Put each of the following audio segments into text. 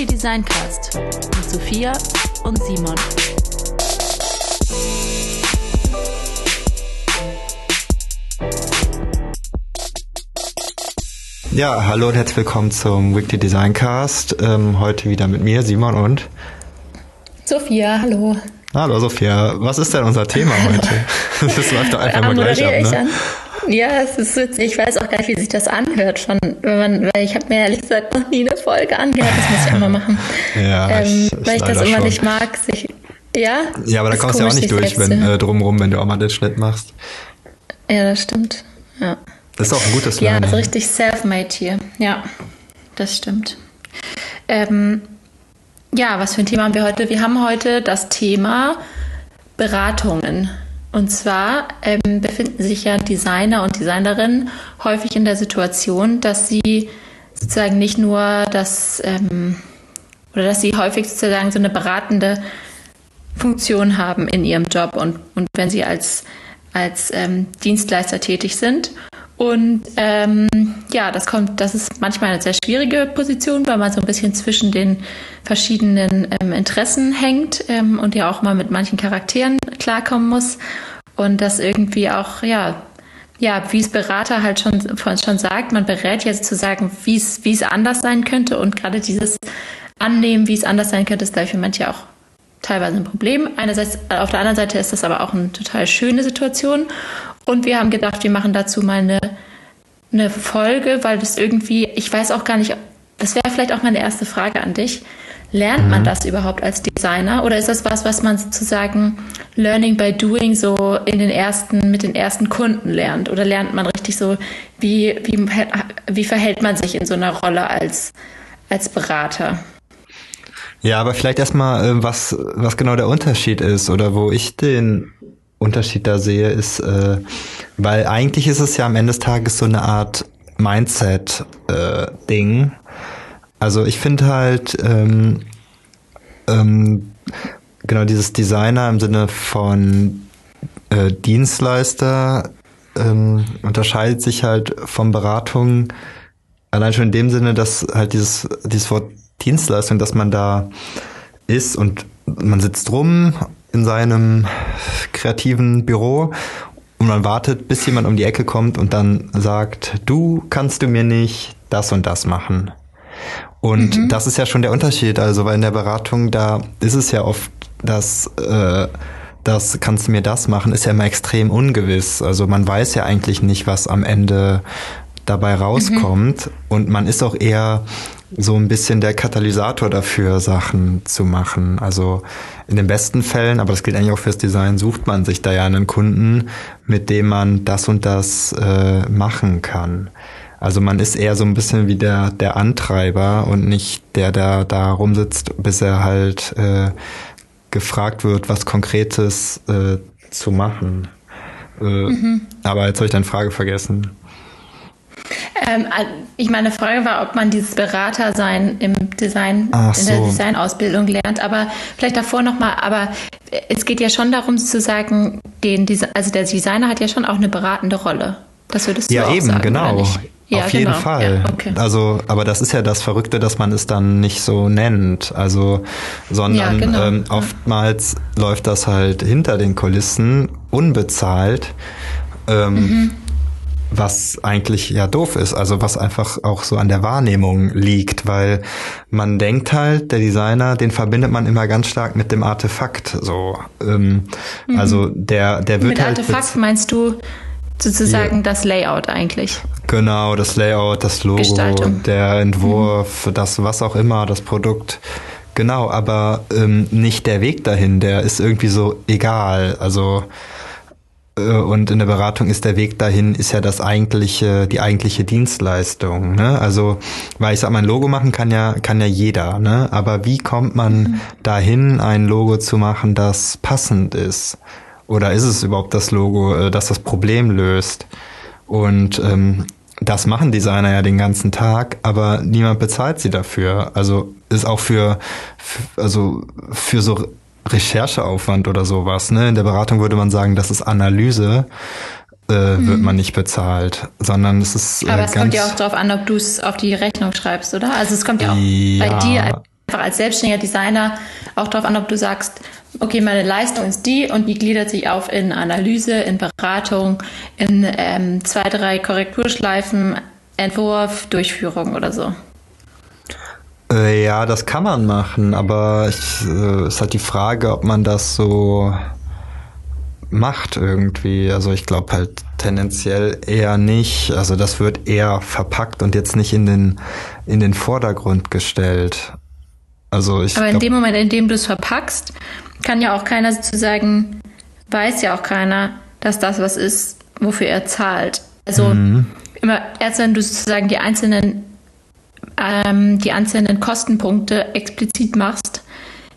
Weekly Design Cast mit Sophia und Simon. Ja, hallo und herzlich willkommen zum Weekly Design Cast. Ähm, heute wieder mit mir, Simon und Sophia, hallo. Hallo Sophia, was ist denn unser Thema heute? Das läuft doch einfach mal gleich ab, ne? Ja, es ist witzig. Ich weiß auch gar nicht, wie sich das anhört. Schon, wenn man, weil ich habe mir ehrlich gesagt noch nie eine Folge angehört. Das muss ich auch mal machen. Ja, ähm, ich, weil ich das immer schon. nicht mag. Sich, ja. Ja, aber da kommst du ja auch nicht durch, wenn äh, drumrum, wenn du auch mal den Schnitt machst. Ja, das stimmt. Ja. Das ist auch ein gutes Lernen. Ja, also richtig self-made hier. Ja, das stimmt. Ähm, ja, was für ein Thema haben wir heute? Wir haben heute das Thema Beratungen. Und zwar ähm, befinden sich ja Designer und Designerinnen häufig in der Situation, dass sie sozusagen nicht nur das ähm, oder dass sie häufig sozusagen so eine beratende Funktion haben in ihrem Job und, und wenn sie als, als ähm, Dienstleister tätig sind und ähm, ja, das kommt, das ist manchmal eine sehr schwierige Position, weil man so ein bisschen zwischen den verschiedenen ähm, Interessen hängt ähm, und ja auch mal mit manchen Charakteren klarkommen muss. Und das irgendwie auch, ja, ja, wie es Berater halt schon, schon sagt, man berät ja sozusagen, wie es, wie es anders sein könnte. Und gerade dieses Annehmen, wie es anders sein könnte, ist, glaube für manche auch teilweise ein Problem. Einerseits, auf der anderen Seite ist das aber auch eine total schöne Situation. Und wir haben gedacht, wir machen dazu mal eine, eine Folge, weil das irgendwie, ich weiß auch gar nicht, das wäre vielleicht auch meine erste Frage an dich. Lernt man mhm. das überhaupt als Designer oder ist das was, was man sozusagen Learning by Doing so in den ersten, mit den ersten Kunden lernt? Oder lernt man richtig so, wie, wie, wie verhält man sich in so einer Rolle als, als Berater? Ja, aber vielleicht erstmal, äh, was, was genau der Unterschied ist oder wo ich den Unterschied da sehe, ist, äh, weil eigentlich ist es ja am Ende des Tages so eine Art Mindset-Ding. Äh, also ich finde halt, ähm, ähm, genau dieses Designer im Sinne von äh, Dienstleister ähm, unterscheidet sich halt von Beratung allein schon in dem Sinne, dass halt dieses, dieses Wort Dienstleistung, dass man da ist und man sitzt rum in seinem kreativen Büro und man wartet, bis jemand um die Ecke kommt und dann sagt, du kannst du mir nicht das und das machen. Und mhm. das ist ja schon der Unterschied. Also weil in der Beratung, da ist es ja oft, dass äh, das kannst du mir das machen, ist ja immer extrem ungewiss. Also man weiß ja eigentlich nicht, was am Ende dabei rauskommt. Mhm. Und man ist auch eher so ein bisschen der Katalysator dafür, Sachen zu machen. Also in den besten Fällen, aber das gilt eigentlich auch fürs Design, sucht man sich da ja einen Kunden, mit dem man das und das äh, machen kann. Also man ist eher so ein bisschen wie der, der Antreiber und nicht der, der da rumsitzt, bis er halt äh, gefragt wird, was Konkretes äh, zu machen. Äh, mhm. Aber jetzt habe ich deine Frage vergessen. Ähm, ich meine Frage war, ob man dieses Beratersein im Design, Ach in der Designausbildung lernt. Aber vielleicht davor nochmal, aber es geht ja schon darum zu sagen, den, also der Designer hat ja schon auch eine beratende Rolle. Das würdest du ja, auch eben, sagen, genau. Ja, Auf jeden genau. Fall. Ja, okay. Also, aber das ist ja das Verrückte, dass man es dann nicht so nennt. Also, sondern ja, genau. ähm, oftmals läuft das halt hinter den Kulissen unbezahlt. Ähm, mhm was eigentlich ja doof ist, also was einfach auch so an der Wahrnehmung liegt, weil man denkt halt, der Designer, den verbindet man immer ganz stark mit dem Artefakt, so. Ähm, mhm. Also der, der wird mit halt. Artefakt meinst du sozusagen ja. das Layout eigentlich? Genau, das Layout, das Logo, Gestaltung. der Entwurf, mhm. das was auch immer, das Produkt. Genau, aber ähm, nicht der Weg dahin, der ist irgendwie so egal. Also und in der Beratung ist der Weg dahin, ist ja das eigentliche, die eigentliche Dienstleistung. Ne? Also, weil ich sag mal, ein Logo machen kann ja, kann ja jeder, ne? Aber wie kommt man mhm. dahin, ein Logo zu machen, das passend ist? Oder ist es überhaupt das Logo, äh, das das Problem löst? Und ähm, das machen Designer ja den ganzen Tag, aber niemand bezahlt sie dafür. Also ist auch für, für also für so Rechercheaufwand oder sowas. Ne? In der Beratung würde man sagen, das ist Analyse, äh, mhm. wird man nicht bezahlt, sondern es ist. Äh, Aber es kommt ja auch darauf an, ob du es auf die Rechnung schreibst, oder? Also es kommt ja auch ja, bei dir einfach als selbstständiger Designer auch darauf an, ob du sagst, okay, meine Leistung ist die und die gliedert sich auf in Analyse, in Beratung, in ähm, zwei, drei Korrekturschleifen, Entwurf, Durchführung oder so. Äh, ja, das kann man machen, aber es äh, ist halt die Frage, ob man das so macht irgendwie. Also ich glaube halt tendenziell eher nicht. Also das wird eher verpackt und jetzt nicht in den in den Vordergrund gestellt. Also ich Aber in dem Moment, in dem du es verpackst, kann ja auch keiner sozusagen, weiß ja auch keiner, dass das was ist, wofür er zahlt. Also mhm. immer erst wenn du sozusagen die einzelnen ähm, die einzelnen Kostenpunkte explizit machst,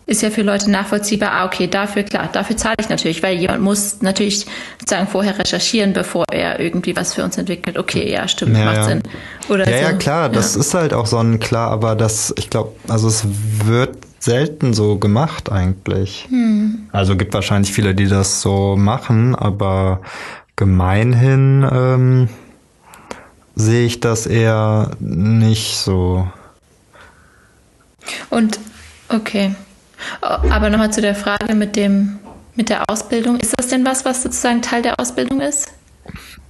ist ja für Leute nachvollziehbar, ah, okay, dafür, klar, dafür zahle ich natürlich, weil jemand muss natürlich sozusagen vorher recherchieren, bevor er irgendwie was für uns entwickelt. Okay, ja, stimmt, ja, macht ja. Sinn. Oder ja, so. ja, klar, das ist halt auch so ein klar, aber das, ich glaube, also es wird selten so gemacht eigentlich. Hm. Also gibt wahrscheinlich viele, die das so machen, aber gemeinhin ähm, sehe ich das eher nicht so. Und okay. Aber nochmal zu der Frage mit dem mit der Ausbildung. Ist das denn was, was sozusagen Teil der Ausbildung ist?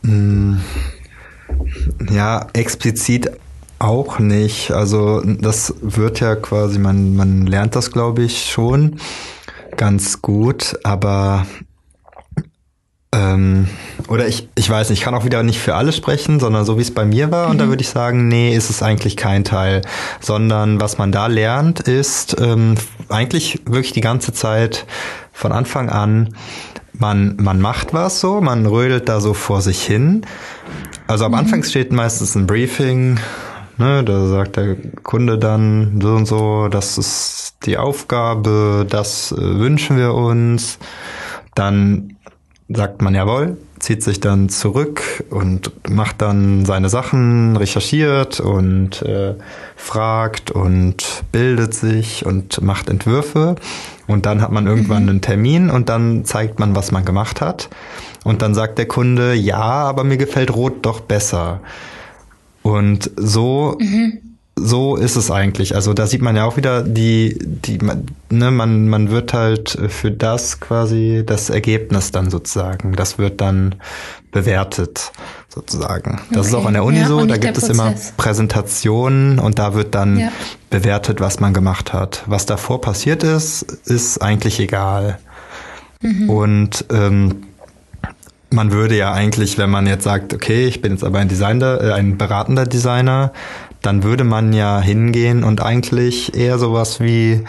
Hm. Ja, explizit auch nicht. Also das wird ja quasi, man, man lernt das, glaube ich, schon ganz gut, aber ähm, oder ich, ich weiß nicht, ich kann auch wieder nicht für alle sprechen, sondern so wie es bei mir war. Mhm. Und da mhm. würde ich sagen, nee, ist es eigentlich kein Teil. Sondern was man da lernt, ist ähm, eigentlich wirklich die ganze Zeit von Anfang an, man, man macht was so, man rödelt da so vor sich hin. Also am mhm. Anfang steht meistens ein Briefing, ne, da sagt der Kunde dann so und so, das ist die Aufgabe, das äh, wünschen wir uns. Dann sagt man jawohl, zieht sich dann zurück und macht dann seine Sachen, recherchiert und äh, fragt und bildet sich und macht Entwürfe. Und dann hat man irgendwann mhm. einen Termin und dann zeigt man, was man gemacht hat. Und dann sagt der Kunde, ja, aber mir gefällt Rot doch besser. Und so mhm so ist es eigentlich. Also da sieht man ja auch wieder die, die, ne, man, man wird halt für das quasi das Ergebnis dann sozusagen. Das wird dann bewertet sozusagen. Das okay. ist auch an der Uni ja, so. Da gibt es immer Präsentationen und da wird dann ja. bewertet, was man gemacht hat. Was davor passiert ist, ist eigentlich egal. Mhm. Und ähm, man würde ja eigentlich, wenn man jetzt sagt, okay, ich bin jetzt aber ein Designer, äh, ein beratender Designer, dann würde man ja hingehen und eigentlich eher sowas wie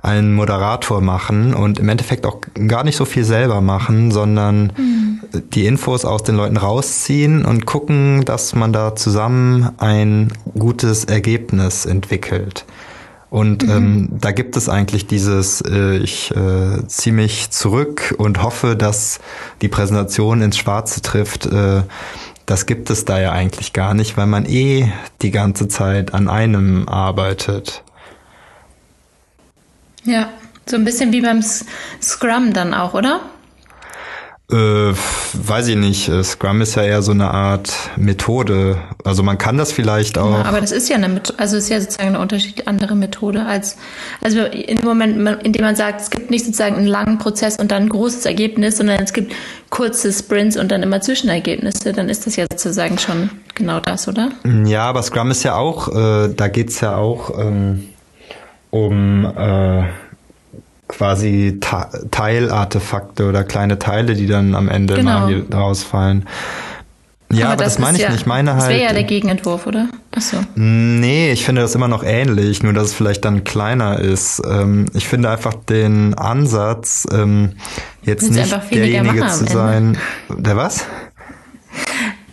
einen Moderator machen und im Endeffekt auch gar nicht so viel selber machen, sondern mhm. die Infos aus den Leuten rausziehen und gucken, dass man da zusammen ein gutes Ergebnis entwickelt. Und mhm. ähm, da gibt es eigentlich dieses, äh, ich äh, ziehe mich zurück und hoffe, dass die Präsentation ins Schwarze trifft. Äh, das gibt es da ja eigentlich gar nicht, weil man eh die ganze Zeit an einem arbeitet. Ja, so ein bisschen wie beim Scrum dann auch, oder? Äh, weiß ich nicht. Äh, Scrum ist ja eher so eine Art Methode. Also man kann das vielleicht auch. Ja, aber das ist ja eine Methode, also ist ja sozusagen eine unterschiedliche andere Methode als, also in dem Moment, in dem man sagt, es gibt nicht sozusagen einen langen Prozess und dann ein großes Ergebnis, sondern es gibt kurze Sprints und dann immer Zwischenergebnisse, dann ist das ja sozusagen schon genau das, oder? Ja, aber Scrum ist ja auch, äh, da geht's ja auch ähm, um äh, quasi Teilartefakte oder kleine Teile, die dann am Ende genau. rausfallen. Ja, aber, aber das, das meine ich ja, nicht. Ich meine halt. Das wäre ja der Gegenentwurf, oder? Achso. Nee, ich finde das immer noch ähnlich, nur dass es vielleicht dann kleiner ist. Ähm, ich finde einfach den Ansatz, ähm, jetzt nicht derjenige zu sein. Der was?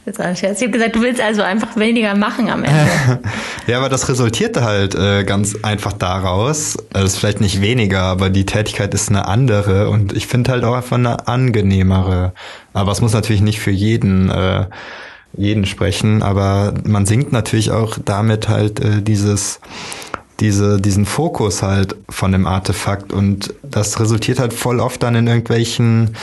Jetzt ein Scherz. Ich habe gesagt, du willst also einfach weniger machen am Ende. ja, aber das resultierte halt äh, ganz einfach daraus. Also es ist vielleicht nicht weniger, aber die Tätigkeit ist eine andere und ich finde halt auch einfach eine angenehmere. Aber es muss natürlich nicht für jeden äh, jeden sprechen, aber man singt natürlich auch damit halt äh, dieses diese, diesen Fokus halt von dem Artefakt und das resultiert halt voll oft dann in irgendwelchen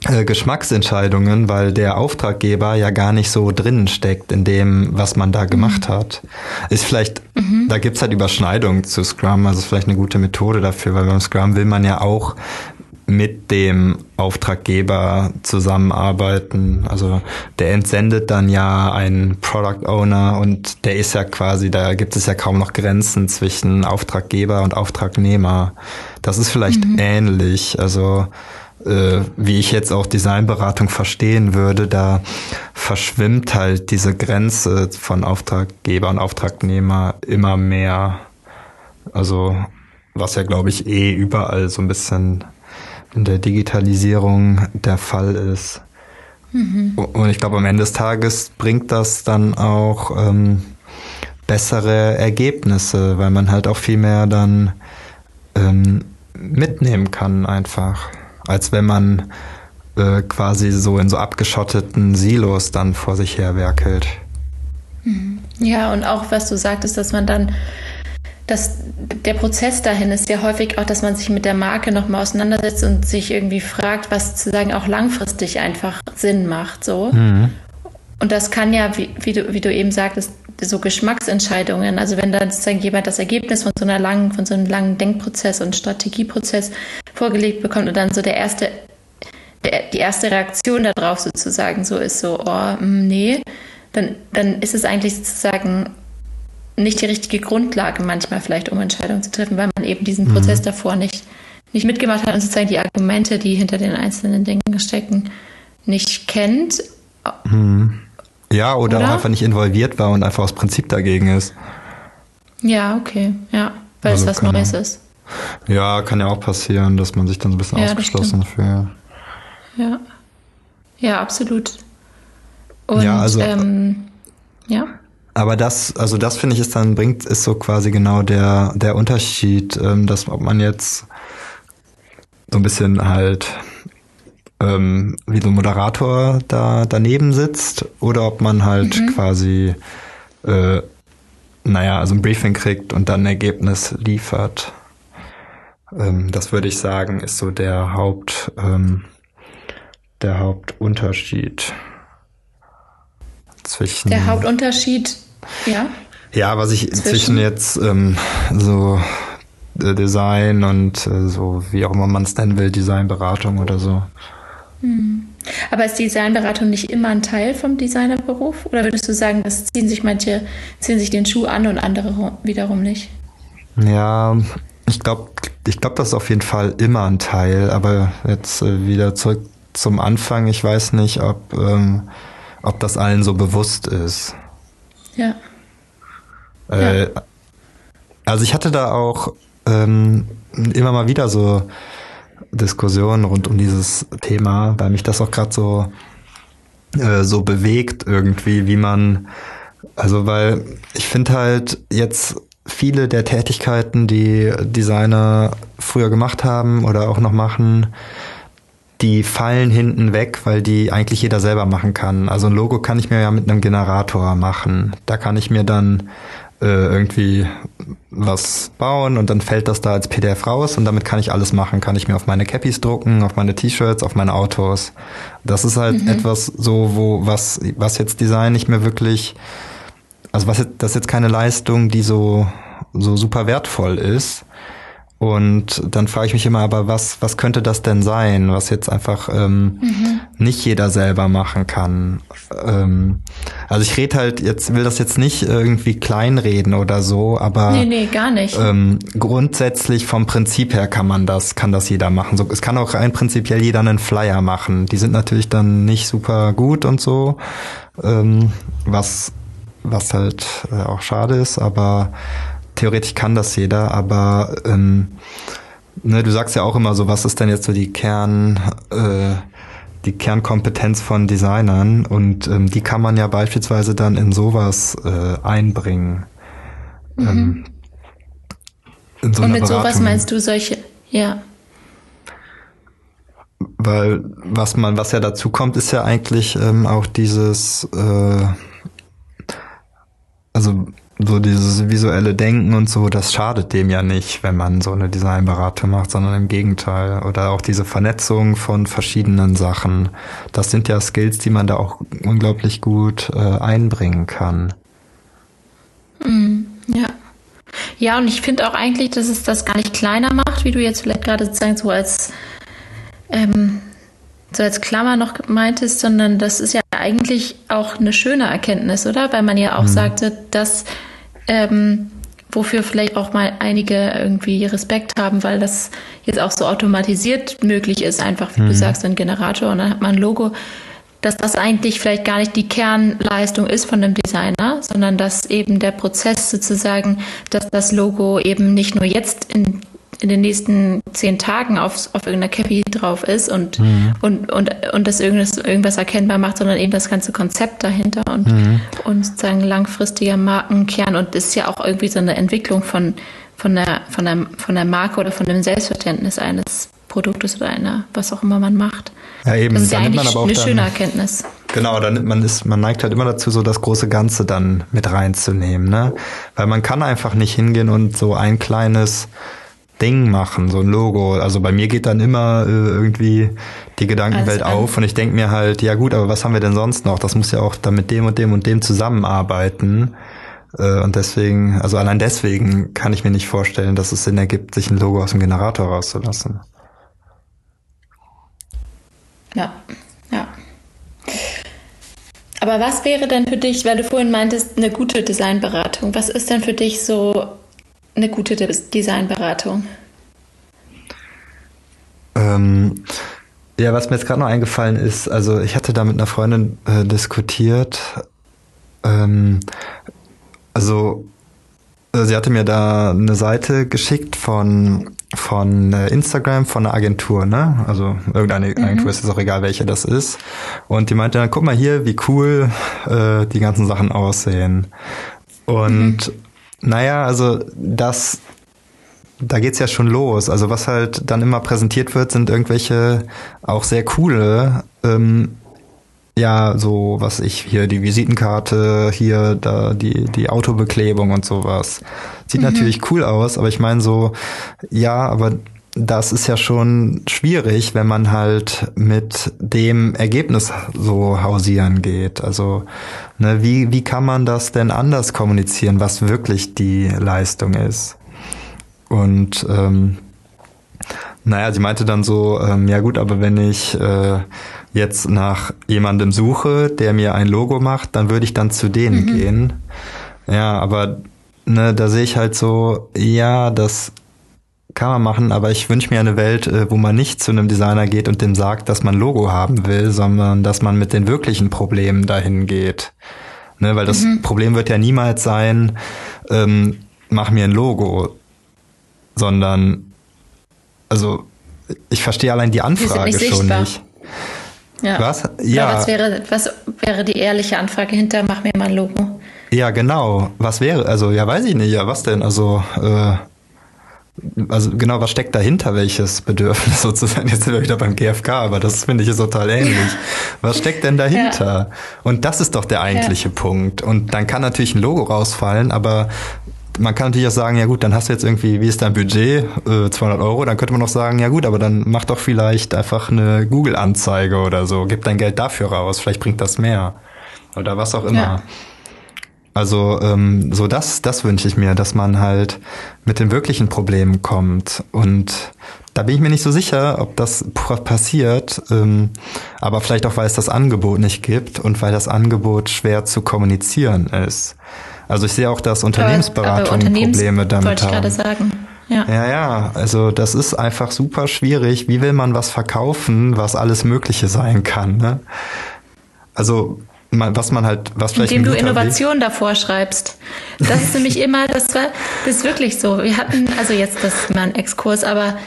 Geschmacksentscheidungen, weil der Auftraggeber ja gar nicht so drinnen steckt in dem, was man da gemacht mhm. hat. Ist vielleicht, mhm. da gibt's halt Überschneidungen zu Scrum, also ist vielleicht eine gute Methode dafür, weil beim Scrum will man ja auch mit dem Auftraggeber zusammenarbeiten. Also der entsendet dann ja einen Product Owner und der ist ja quasi, da gibt es ja kaum noch Grenzen zwischen Auftraggeber und Auftragnehmer. Das ist vielleicht mhm. ähnlich. Also äh, wie ich jetzt auch Designberatung verstehen würde, da verschwimmt halt diese Grenze von Auftraggeber und Auftragnehmer immer mehr. Also was ja, glaube ich, eh überall so ein bisschen in der Digitalisierung der Fall ist. Mhm. Und ich glaube, am Ende des Tages bringt das dann auch ähm, bessere Ergebnisse, weil man halt auch viel mehr dann ähm, mitnehmen kann einfach, als wenn man äh, quasi so in so abgeschotteten Silos dann vor sich her werkelt. Mhm. Ja, und auch was du sagtest, dass man dann dass der Prozess dahin ist ja häufig auch, dass man sich mit der Marke nochmal auseinandersetzt und sich irgendwie fragt, was zu sagen auch langfristig einfach Sinn macht. So. Mhm. Und das kann ja, wie, wie, du, wie du eben sagtest, so Geschmacksentscheidungen, also wenn dann sozusagen jemand das Ergebnis von so einer langen, von so einem langen Denkprozess und Strategieprozess vorgelegt bekommt und dann so der erste, der, die erste Reaktion darauf sozusagen so ist so, oh, mm, nee, dann, dann ist es eigentlich sozusagen nicht die richtige Grundlage manchmal vielleicht, um Entscheidungen zu treffen, weil man eben diesen mhm. Prozess davor nicht, nicht mitgemacht hat und sozusagen die Argumente, die hinter den einzelnen Dingen stecken, nicht kennt. Mhm. Ja, oder, oder, einfach nicht involviert war und einfach aus Prinzip dagegen ist. Ja, okay, ja, weil also es was Neues ist. Ja, kann ja auch passieren, dass man sich dann so ein bisschen ja, ausgeschlossen fühlt. Ja. Ja, absolut. Und, ja, also, ähm, ja. Aber das, also das finde ich, ist dann bringt, ist so quasi genau der, der Unterschied, ähm, dass ob man jetzt so ein bisschen halt ähm, wie so ein Moderator da daneben sitzt oder ob man halt mhm. quasi äh, naja, also ein Briefing kriegt und dann ein Ergebnis liefert. Ähm, das würde ich sagen, ist so der Haupt, ähm, der Hauptunterschied zwischen. Der Hauptunterschied ja. Ja, was ich zwischen, jetzt ähm, so äh, Design und äh, so, wie auch immer man es nennen will, Designberatung oder so. Hm. Aber ist Designberatung nicht immer ein Teil vom Designerberuf? Oder würdest du sagen, das ziehen sich manche, ziehen sich den Schuh an und andere wiederum nicht? Ja, ich glaube, ich glaube, das ist auf jeden Fall immer ein Teil. Aber jetzt äh, wieder zurück zum Anfang. Ich weiß nicht, ob, ähm, ob das allen so bewusst ist. Ja. Äh, ja. Also ich hatte da auch ähm, immer mal wieder so Diskussionen rund um dieses Thema, weil mich das auch gerade so äh, so bewegt irgendwie, wie man also weil ich finde halt jetzt viele der Tätigkeiten, die Designer früher gemacht haben oder auch noch machen, die fallen hinten weg, weil die eigentlich jeder selber machen kann. Also ein Logo kann ich mir ja mit einem Generator machen. Da kann ich mir dann äh, irgendwie was bauen und dann fällt das da als PDF raus und damit kann ich alles machen. Kann ich mir auf meine Cappies drucken, auf meine T-Shirts, auf meine Autos. Das ist halt mhm. etwas so, wo was, was jetzt Design nicht mehr wirklich, also was das ist jetzt keine Leistung, die so, so super wertvoll ist. Und dann frage ich mich immer, aber was, was könnte das denn sein, was jetzt einfach ähm, mhm. nicht jeder selber machen kann? Ähm, also ich rede halt jetzt, will das jetzt nicht irgendwie kleinreden oder so, aber nee, nee, gar nicht. Ähm, grundsätzlich vom Prinzip her kann man das, kann das jeder machen. So, es kann auch rein prinzipiell jeder einen Flyer machen. Die sind natürlich dann nicht super gut und so, ähm, was was halt äh, auch schade ist, aber theoretisch kann das jeder, aber ähm, ne, du sagst ja auch immer so, was ist denn jetzt so die Kern, äh, die Kernkompetenz von Designern und ähm, die kann man ja beispielsweise dann in sowas äh, einbringen. Mhm. Ähm, in so und mit Beratung. sowas meinst du solche, ja. Weil was man, was ja dazu kommt, ist ja eigentlich ähm, auch dieses, äh, also so dieses visuelle Denken und so, das schadet dem ja nicht, wenn man so eine Designberatung macht, sondern im Gegenteil. Oder auch diese Vernetzung von verschiedenen Sachen. Das sind ja Skills, die man da auch unglaublich gut äh, einbringen kann. Mm, ja. Ja, und ich finde auch eigentlich, dass es das gar nicht kleiner macht, wie du jetzt vielleicht gerade sozusagen so als ähm, so als Klammer noch meintest, sondern das ist ja eigentlich auch eine schöne Erkenntnis, oder? Weil man ja auch mhm. sagte, dass ähm, wofür vielleicht auch mal einige irgendwie Respekt haben, weil das jetzt auch so automatisiert möglich ist, einfach wie mhm. du sagst, ein Generator und dann hat man ein Logo, dass das eigentlich vielleicht gar nicht die Kernleistung ist von dem Designer, sondern dass eben der Prozess sozusagen, dass das Logo eben nicht nur jetzt in in den nächsten zehn Tagen auf, auf irgendeiner Cappy drauf ist und, mhm. und, und, und das irgendwas, irgendwas erkennbar macht, sondern eben das ganze Konzept dahinter und, mhm. und sozusagen langfristiger Markenkern. Und das ist ja auch irgendwie so eine Entwicklung von, von, der, von, der, von der Marke oder von dem Selbstverständnis eines Produktes oder einer, was auch immer man macht. Ja, eben. Das ist ja eigentlich eine dann, schöne Erkenntnis. Genau, dann man ist, man neigt halt immer dazu, so das große Ganze dann mit reinzunehmen, ne? Weil man kann einfach nicht hingehen und so ein kleines Ding machen, so ein Logo. Also bei mir geht dann immer äh, irgendwie die Gedankenwelt also, auf und ich denke mir halt, ja gut, aber was haben wir denn sonst noch? Das muss ja auch dann mit dem und dem und dem zusammenarbeiten. Äh, und deswegen, also allein deswegen kann ich mir nicht vorstellen, dass es Sinn ergibt, sich ein Logo aus dem Generator rauszulassen. Ja, ja. Aber was wäre denn für dich, weil du vorhin meintest, eine gute Designberatung? Was ist denn für dich so eine gute Designberatung? Ähm, ja, was mir jetzt gerade noch eingefallen ist, also ich hatte da mit einer Freundin äh, diskutiert. Ähm, also äh, sie hatte mir da eine Seite geschickt von von äh, Instagram von einer Agentur, ne? Also irgendeine mhm. Agentur ist es auch egal, welche das ist. Und die meinte dann, guck mal hier, wie cool äh, die ganzen Sachen aussehen. Und mhm. Naja, also das, da geht's ja schon los. Also was halt dann immer präsentiert wird, sind irgendwelche auch sehr coole, ähm, ja, so was ich hier die Visitenkarte, hier da die die Autobeklebung und sowas. Sieht mhm. natürlich cool aus, aber ich meine so, ja, aber das ist ja schon schwierig, wenn man halt mit dem Ergebnis so hausieren geht. Also ne, wie, wie kann man das denn anders kommunizieren, was wirklich die Leistung ist? Und ähm, naja, sie meinte dann so, ähm, ja gut, aber wenn ich äh, jetzt nach jemandem suche, der mir ein Logo macht, dann würde ich dann zu denen mhm. gehen. Ja, aber ne, da sehe ich halt so, ja, das kann man machen, aber ich wünsche mir eine Welt, äh, wo man nicht zu einem Designer geht und dem sagt, dass man Logo haben will, sondern dass man mit den wirklichen Problemen dahin geht. Ne, weil das mhm. Problem wird ja niemals sein, ähm, mach mir ein Logo, sondern also ich verstehe allein die Anfrage nicht schon nicht. Ja. Was? Ja. was wäre, was wäre die ehrliche Anfrage hinter, mach mir mal ein Logo? Ja, genau. Was wäre, also ja, weiß ich nicht, ja, was denn? Also äh, also genau, was steckt dahinter, welches Bedürfnis sozusagen? Jetzt sind wir wieder beim GFK, aber das finde ich total ähnlich. Was steckt denn dahinter? Ja. Und das ist doch der eigentliche ja. Punkt. Und dann kann natürlich ein Logo rausfallen, aber man kann natürlich auch sagen, ja gut, dann hast du jetzt irgendwie, wie ist dein Budget? Äh, 200 Euro. Dann könnte man auch sagen, ja gut, aber dann mach doch vielleicht einfach eine Google-Anzeige oder so. Gib dein Geld dafür raus. Vielleicht bringt das mehr. Oder was auch immer. Ja. Also ähm, so das, das wünsche ich mir, dass man halt mit den wirklichen Problemen kommt. Und da bin ich mir nicht so sicher, ob das passiert. Ähm, aber vielleicht auch, weil es das Angebot nicht gibt und weil das Angebot schwer zu kommunizieren ist. Also ich sehe auch, dass Unternehmensberatung Probleme damit wollte ich gerade sagen. Ja. ja, ja, also das ist einfach super schwierig. Wie will man was verkaufen, was alles Mögliche sein kann? Ne? Also was man halt, was vielleicht. Indem du Innovation davor schreibst. Das ist nämlich immer, das war, das ist wirklich so. Wir hatten, also jetzt, das ist mal ein Exkurs, aber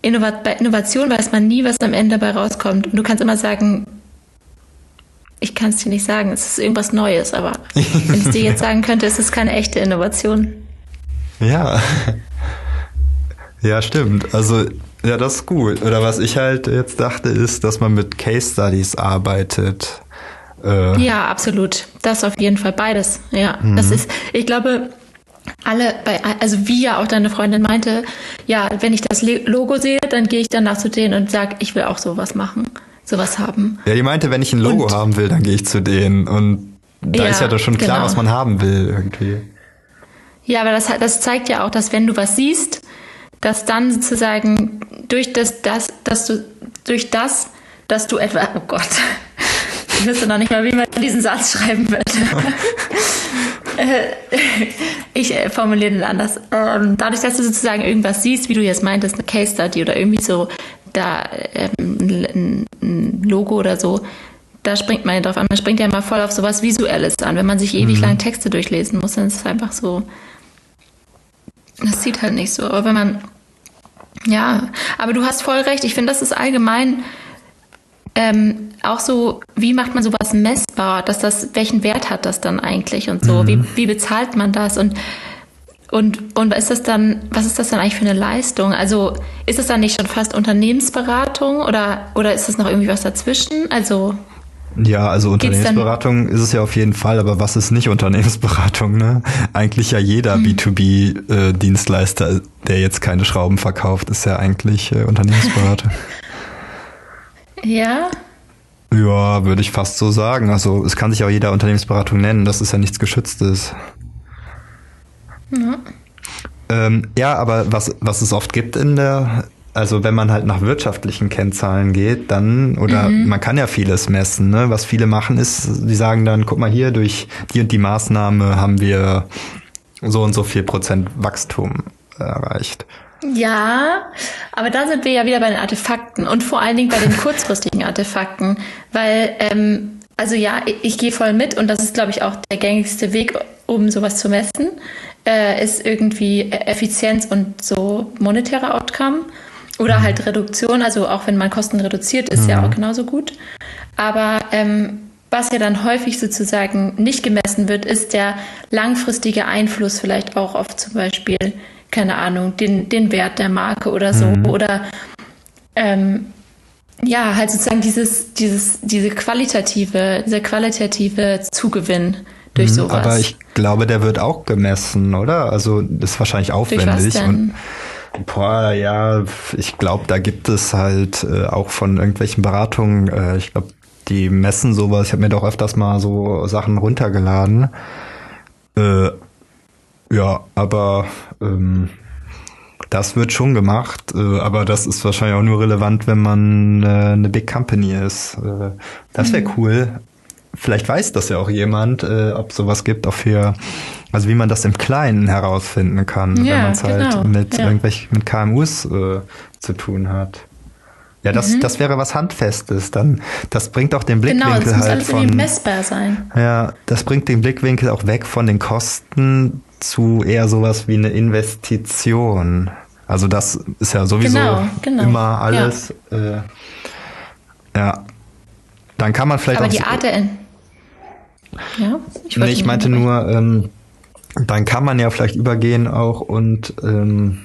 Innovat bei Innovation weiß man nie, was am Ende dabei rauskommt. Und du kannst immer sagen, ich kann es dir nicht sagen, es ist irgendwas Neues, aber wenn ich dir jetzt sagen könnte, es ist keine echte Innovation. Ja. Ja, stimmt. Also, ja, das ist gut. Oder was ich halt jetzt dachte, ist, dass man mit Case Studies arbeitet. Äh, Ja, absolut. Das auf jeden Fall beides. Ja, das ist, ich glaube, alle, bei, also wie ja auch deine Freundin meinte, ja, wenn ich das Logo sehe, dann gehe ich danach zu denen und sage, ich will auch sowas machen, sowas haben. Ja, die meinte, wenn ich ein Logo Und- haben will, dann gehe ich zu denen. Und da Ja, ist ja doch schon klar, genau. was man haben will irgendwie. Ja, aber das, das zeigt ja auch, dass wenn du was siehst, dass dann sozusagen durch das, das, dass du, durch das, dass du etwa, oh Gott, ich wüsste noch nicht mal, wie man diesen Satz schreiben würde. Äh, ich äh, formuliere den anders. Ähm, dadurch, dass du sozusagen irgendwas siehst, wie du jetzt meintest, eine Case Study oder irgendwie so, da ähm, ein, Logo oder so, da springt man ja drauf an. Man springt ja mal voll auf sowas Visuelles an. Wenn man sich ewig lang Texte durchlesen muss, dann ist es einfach so, das sieht halt nicht so. Aber wenn man, ja, aber du hast voll recht. Ich finde, das ist allgemein ähm, auch so, wie macht man sowas messbar, dass das, welchen Wert hat das dann eigentlich und so? Wie, wie bezahlt man das und und, und was ist das dann, was ist das dann eigentlich für eine Leistung? Also ist das dann nicht schon fast Unternehmensberatung oder, oder ist das noch irgendwie was dazwischen? Also, Ja, also Unternehmensberatung ist es ja auf jeden Fall, aber was ist nicht Unternehmensberatung, ne? Eigentlich ja jeder Hm. B2B-Dienstleister, der jetzt keine Schrauben verkauft, ist ja eigentlich äh, Unternehmensberater. ja, ja, würde ich fast so sagen. Also es kann sich auch jeder Unternehmensberatung nennen, das ist ja nichts Geschütztes. Ähm, ja, aber was, was es oft gibt in der, also wenn man halt nach wirtschaftlichen Kennzahlen geht, dann, oder man kann ja vieles messen, ne? Was viele machen ist, die sagen dann, guck mal hier, durch die und die Maßnahme haben wir so und so viel Prozent Wachstum erreicht. Ja, aber da sind wir ja wieder bei den Artefakten und vor allen Dingen bei den kurzfristigen Artefakten, weil, ähm, also ja, ich, ich gehe voll mit und das ist, glaube ich, auch der gängigste Weg, um sowas zu messen, äh, ist irgendwie Effizienz und so monetäre Outcome oder halt Reduktion, also auch wenn man Kosten reduziert, ist ja auch genauso gut. Aber ähm, was ja dann häufig sozusagen nicht gemessen wird, ist der langfristige Einfluss vielleicht auch auf zum Beispiel, keine Ahnung, den, den Wert der Marke oder so. Oder ähm, ja, halt sozusagen dieses, dieses, diese qualitative, dieser qualitative Zugewinn durch Mhm, sowas. Aber ich glaube, der wird auch gemessen, oder? Also das ist wahrscheinlich aufwendig. Und boah, ja, ich glaube, da gibt es halt äh, auch von irgendwelchen Beratungen, äh, ich glaube, die messen sowas. Ich habe mir doch öfters mal so Sachen runtergeladen. Äh, ja, aber ähm, das wird schon gemacht, äh, aber das ist wahrscheinlich auch nur relevant, wenn man äh, eine Big Company ist. Äh, das wäre cool. Vielleicht weiß das ja auch jemand, äh, ob sowas gibt, auch für, also wie man das im Kleinen herausfinden kann, wenn Ja, man es halt genau, mit ja. irgendwelchen mit KMUs äh, zu tun hat. Ja, Mhm. das, das wäre was Handfestes. Dann, das bringt auch den genau, Blickwinkel das muss halt alles von. messbar sein. Ja, das bringt den Blickwinkel auch weg von den Kosten zu eher sowas wie eine Investition. Also das ist ja sowieso Genau, genau, immer alles. Äh, ja. Dann kann man vielleicht Aber auch. die so- Art der. Ja, nee, wollte ich meinte nur, ähm, dann kann man ja vielleicht übergehen auch und ähm,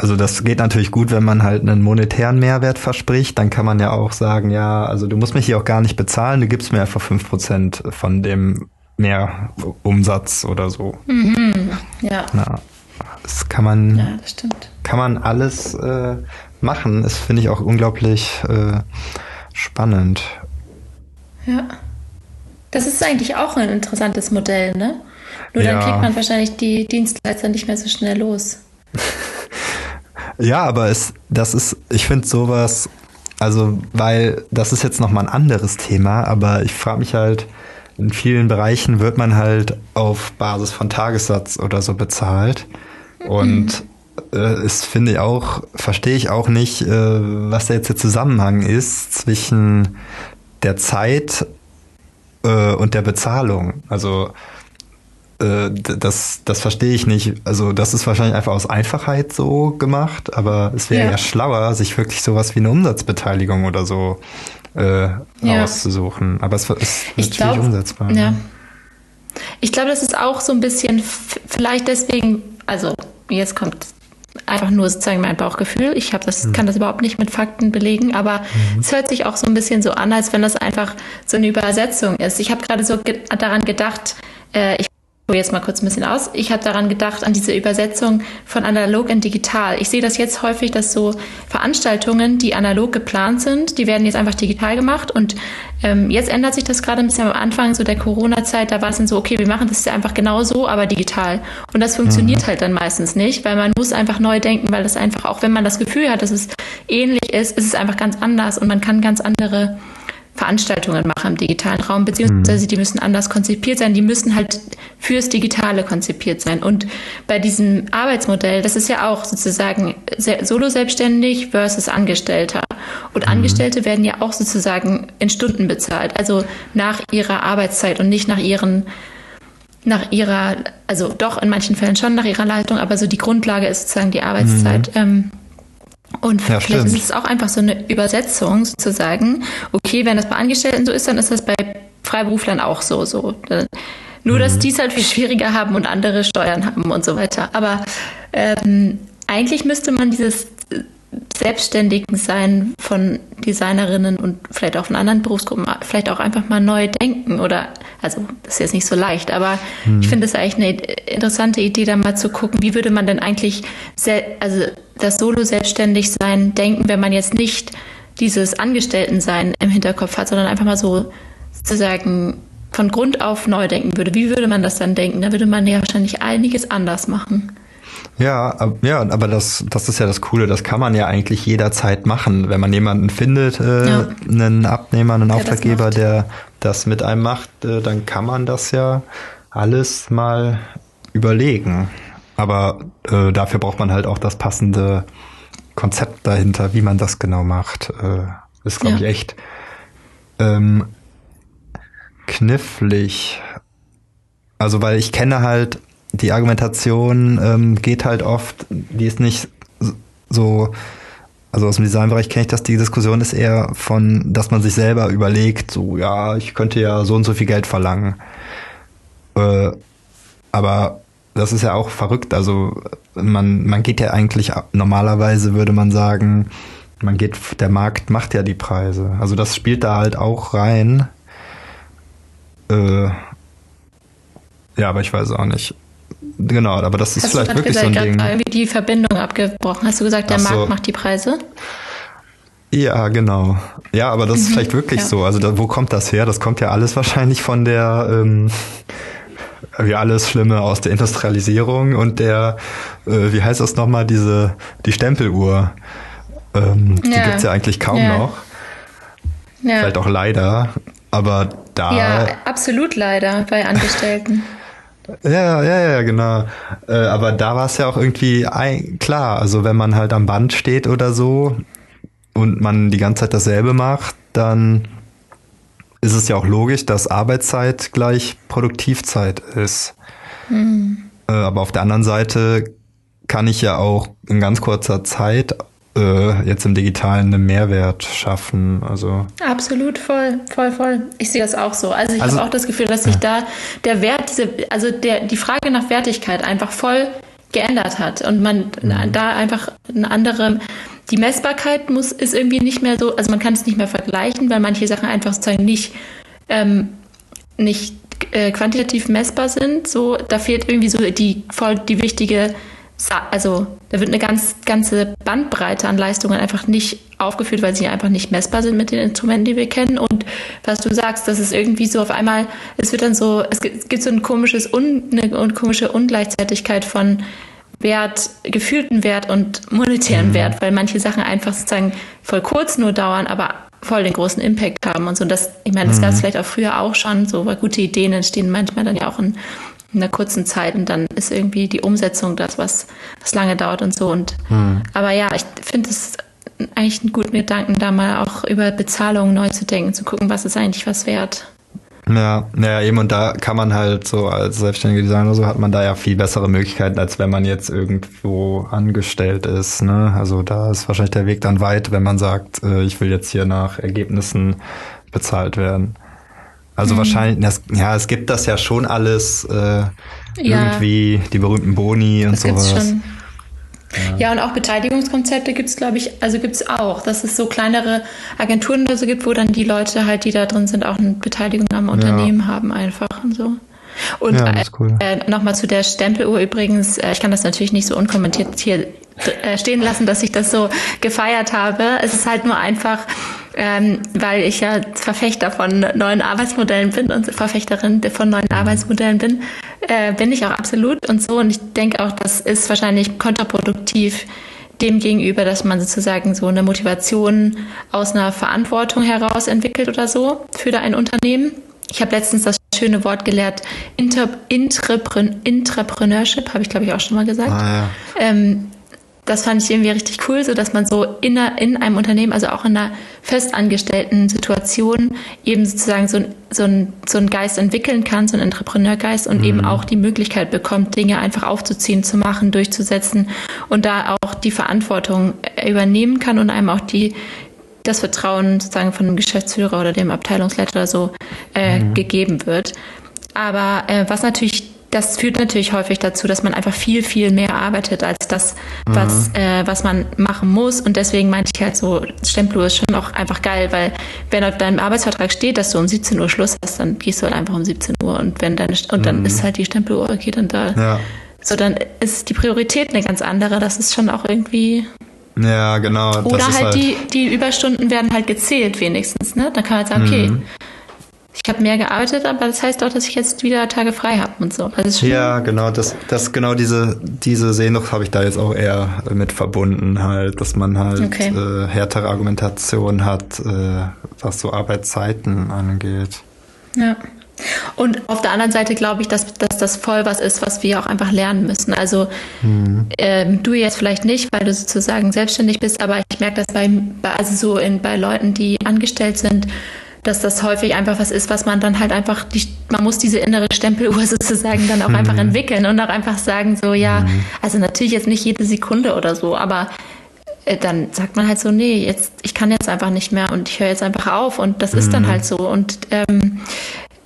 also das geht natürlich gut, wenn man halt einen monetären Mehrwert verspricht. Dann kann man ja auch sagen, ja, also du musst mich hier auch gar nicht bezahlen, du gibst mir einfach 5% von dem Mehrumsatz oder so. Ja, Ja, das kann man, ja, das stimmt. kann man alles äh, machen. Das finde ich auch unglaublich äh, spannend. Ja. Das ist eigentlich auch ein interessantes Modell, ne? Nur dann Ja. kriegt man wahrscheinlich die Dienstleister nicht mehr so schnell los. Ja, aber es, das ist, ich finde sowas, also, weil das ist jetzt nochmal ein anderes Thema, aber ich frage mich halt, in vielen Bereichen wird man halt auf Basis von Tagessatz oder so bezahlt. Und äh, es finde ich auch, verstehe ich auch nicht, äh, was da jetzt der Zusammenhang ist zwischen der Zeit äh, und der Bezahlung. Also äh, das, das verstehe ich nicht. Also das ist wahrscheinlich einfach aus Einfachheit so gemacht, aber es wäre ja. Ja. schlauer, sich wirklich sowas wie eine Umsatzbeteiligung oder so äh, Ja. auszusuchen. Aber es ist Ich natürlich glaube, umsetzbar. ja. Ich glaube, das ist auch so ein bisschen vielleicht deswegen, also jetzt kommt einfach nur sozusagen mein Bauchgefühl. Ich habe das, mhm. kann das überhaupt nicht mit Fakten belegen, aber mhm. es hört sich auch so ein bisschen so an, als wenn das einfach so eine Übersetzung ist. Ich habe gerade so ge daran gedacht, äh, ich hole jetzt mal kurz ein bisschen aus. Ich habe daran gedacht, an diese Übersetzung von analog in digital. Ich sehe das jetzt häufig, dass so Veranstaltungen, die analog geplant sind, die werden jetzt einfach digital gemacht. Und ähm, jetzt ändert sich das gerade ein bisschen am Anfang so der Corona-Zeit. Da war es dann so, okay, wir machen das ja einfach genau so, aber digital. Und das funktioniert mhm. halt dann meistens nicht, weil man muss einfach neu denken, weil das einfach, auch wenn man das Gefühl hat, dass es ähnlich ist, ist es einfach ganz anders und man kann ganz andere Veranstaltungen mache im digitalen Raum, beziehungsweise die müssen anders konzipiert sein, die müssen halt fürs Digitale konzipiert sein. Und bei diesem Arbeitsmodell, das ist ja auch sozusagen solo-selbstständig versus Angestellter. Und mhm. Angestellte werden ja auch sozusagen in Stunden bezahlt, also nach ihrer Arbeitszeit und nicht nach ihren nach ihrer, also doch in manchen Fällen schon nach ihrer Leitung, aber so die Grundlage ist sozusagen die Arbeitszeit. Mhm. Ähm, und ja, vielleicht stimmt. ist es auch einfach so eine Übersetzung sozusagen. Okay, wenn das bei Angestellten so ist, dann ist das bei Freiberuflern auch so. so. Nur, dass mhm. die es halt viel schwieriger haben und andere Steuern haben und so weiter. Aber ähm, eigentlich müsste man dieses selbstständigen Sein von Designerinnen und vielleicht auch von anderen Berufsgruppen vielleicht auch einfach mal neu denken oder also das ist jetzt nicht so leicht, aber hm. ich finde es eigentlich eine interessante Idee, da mal zu gucken, wie würde man denn eigentlich also das Solo selbstständig sein denken, wenn man jetzt nicht dieses Angestelltensein im Hinterkopf hat, sondern einfach mal so sozusagen von Grund auf neu denken würde. Wie würde man das dann denken? Da würde man ja wahrscheinlich einiges anders machen. Ja, ja, aber das, das ist ja das Coole. Das kann man ja eigentlich jederzeit machen, wenn man jemanden findet, äh, ja. einen Abnehmer, einen der Auftraggeber, das der das mit einem macht, äh, dann kann man das ja alles mal überlegen. Aber äh, dafür braucht man halt auch das passende Konzept dahinter, wie man das genau macht. Äh, ist, glaube ja. ich, echt ähm, knifflig. Also, weil ich kenne halt die Argumentation ähm, geht halt oft, die ist nicht so, also aus dem Designbereich kenne ich das, die Diskussion ist eher von, dass man sich selber überlegt, so, ja, ich könnte ja so und so viel Geld verlangen. Äh, aber das ist ja auch verrückt. Also man, man geht ja eigentlich, normalerweise würde man sagen, man geht, der Markt macht ja die Preise. Also das spielt da halt auch rein. Äh, ja, aber ich weiß auch nicht. Genau, aber das ist Hast vielleicht wirklich gesagt, so ein Ding. irgendwie die Verbindung abgebrochen. Hast du gesagt, der so. Markt macht die Preise? Ja, genau. Ja, aber das mhm, ist vielleicht wirklich ja. so. Also da, wo kommt das her? Das kommt ja alles wahrscheinlich von der, ähm, wie alles Schlimme aus der Industrialisierung und der, äh, wie heißt das nochmal, diese, die Stempeluhr. Ähm, ja. Die gibt's ja eigentlich kaum ja. noch. Vielleicht auch leider, aber da. Ja, absolut leider bei Angestellten. Ja, ja, ja, genau. Äh, aber da war es ja auch irgendwie ein, klar. Also wenn man halt am Band steht oder so und man die ganze Zeit dasselbe macht, dann ist es ja auch logisch, dass Arbeitszeit gleich Produktivzeit ist. Mhm. Äh, aber auf der anderen Seite kann ich ja auch in ganz kurzer Zeit äh, jetzt im Digitalen einen Mehrwert schaffen. Also absolut voll, voll, voll. Ich sehe das auch so. Also ich also, habe auch das Gefühl, dass sich da der Wert, diese, also der die Frage nach Wertigkeit einfach voll geändert hat und man mhm. da einfach eine andere die Messbarkeit muss ist irgendwie nicht mehr so, also man kann es nicht mehr vergleichen, weil manche Sachen einfach sozusagen nicht ähm, nicht äh, quantitativ messbar sind. So da fehlt irgendwie so die voll die wichtige also da wird eine ganz ganze Bandbreite an Leistungen einfach nicht aufgeführt, weil sie einfach nicht messbar sind mit den Instrumenten, die wir kennen. Und was du sagst, das ist irgendwie so auf einmal, es wird dann so, es gibt, es gibt so ein komisches, un, eine komische Ungleichzeitigkeit von Wert, gefühlten Wert und monetären mhm. Wert, weil manche Sachen einfach sozusagen voll kurz nur dauern, aber voll den großen Impact haben und so. Und das, ich meine, das mhm. gab es vielleicht auch früher auch schon, so, weil gute Ideen entstehen manchmal dann ja auch in in einer kurzen Zeit und dann ist irgendwie die Umsetzung das, was, was lange dauert und so. Und hm. aber ja, ich finde es eigentlich einen guten Gedanken, da mal auch über Bezahlung neu zu denken, zu gucken, was ist eigentlich was wert. Ja, ja, eben und da kann man halt so als selbstständiger Designer so hat man da ja viel bessere Möglichkeiten, als wenn man jetzt irgendwo angestellt ist. Ne? Also da ist wahrscheinlich der Weg dann weit, wenn man sagt, äh, ich will jetzt hier nach Ergebnissen bezahlt werden. Also mhm. wahrscheinlich, das, ja, es gibt das ja schon alles, äh, ja. irgendwie die berühmten Boni und das sowas. Schon. Ja. ja, und auch Beteiligungskonzepte gibt es, glaube ich, also gibt es auch, dass es so kleinere Agenturen oder so gibt, wo dann die Leute halt, die da drin sind, auch eine Beteiligung am Unternehmen ja. haben einfach und so. Und ja, cool. äh, nochmal zu der Stempeluhr übrigens, äh, ich kann das natürlich nicht so unkommentiert hier äh, stehen lassen, dass ich das so gefeiert habe. Es ist halt nur einfach, ähm, weil ich ja Verfechter von neuen Arbeitsmodellen bin und Verfechterin von neuen Arbeitsmodellen bin, äh, bin ich auch absolut und so. Und ich denke auch, das ist wahrscheinlich kontraproduktiv dem gegenüber, dass man sozusagen so eine Motivation aus einer Verantwortung heraus entwickelt oder so für ein Unternehmen. Ich habe letztens das schöne Wort gelehrt, Inter Intrapren Intrapreneurship, habe ich glaube ich auch schon mal gesagt. Ah, ja. ähm, das fand ich irgendwie richtig cool, so dass man so in, in einem Unternehmen, also auch in einer festangestellten Situation, eben sozusagen so, so, ein, so einen Geist entwickeln kann, so einen Entrepreneurgeist und mhm. eben auch die Möglichkeit bekommt, Dinge einfach aufzuziehen, zu machen, durchzusetzen und da auch die Verantwortung übernehmen kann und einem auch die das Vertrauen sozusagen von dem Geschäftsführer oder dem Abteilungsleiter oder so äh, mhm. gegeben wird. Aber äh, was natürlich das führt natürlich häufig dazu, dass man einfach viel, viel mehr arbeitet als das, was, mhm. äh, was man machen muss. Und deswegen meinte ich halt so, Stempeluhr ist schon auch einfach geil, weil wenn auf deinem Arbeitsvertrag steht, dass du um 17 Uhr Schluss hast, dann gehst du halt einfach um 17 Uhr und wenn deine, und dann mhm. ist halt die Stempeluhr, okay, dann da. Ja. So, dann ist die Priorität eine ganz andere. Das ist schon auch irgendwie. Ja, genau. Oder halt, halt, die, die Überstunden werden halt gezählt wenigstens, ne? Dann kann man halt sagen, okay, mhm ich habe mehr gearbeitet, aber das heißt auch, dass ich jetzt wieder Tage frei habe und so. Ja, genau, das, das genau diese, diese Sehnsucht habe ich da jetzt auch eher mit verbunden, halt, dass man halt okay. äh, härtere Argumentation hat, äh, was so Arbeitszeiten angeht. Ja. Und auf der anderen Seite glaube ich, dass, dass das voll was ist, was wir auch einfach lernen müssen. Also mhm. ähm, du jetzt vielleicht nicht, weil du sozusagen selbstständig bist, aber ich merke das bei, also so in, bei Leuten, die angestellt sind, dass das häufig einfach was ist, was man dann halt einfach, die, man muss diese innere Stempeluhr sozusagen dann auch mhm. einfach entwickeln und auch einfach sagen, so, ja, mhm. also natürlich jetzt nicht jede Sekunde oder so, aber äh, dann sagt man halt so, nee, jetzt, ich kann jetzt einfach nicht mehr und ich höre jetzt einfach auf und das mhm. ist dann mhm. halt so und ähm,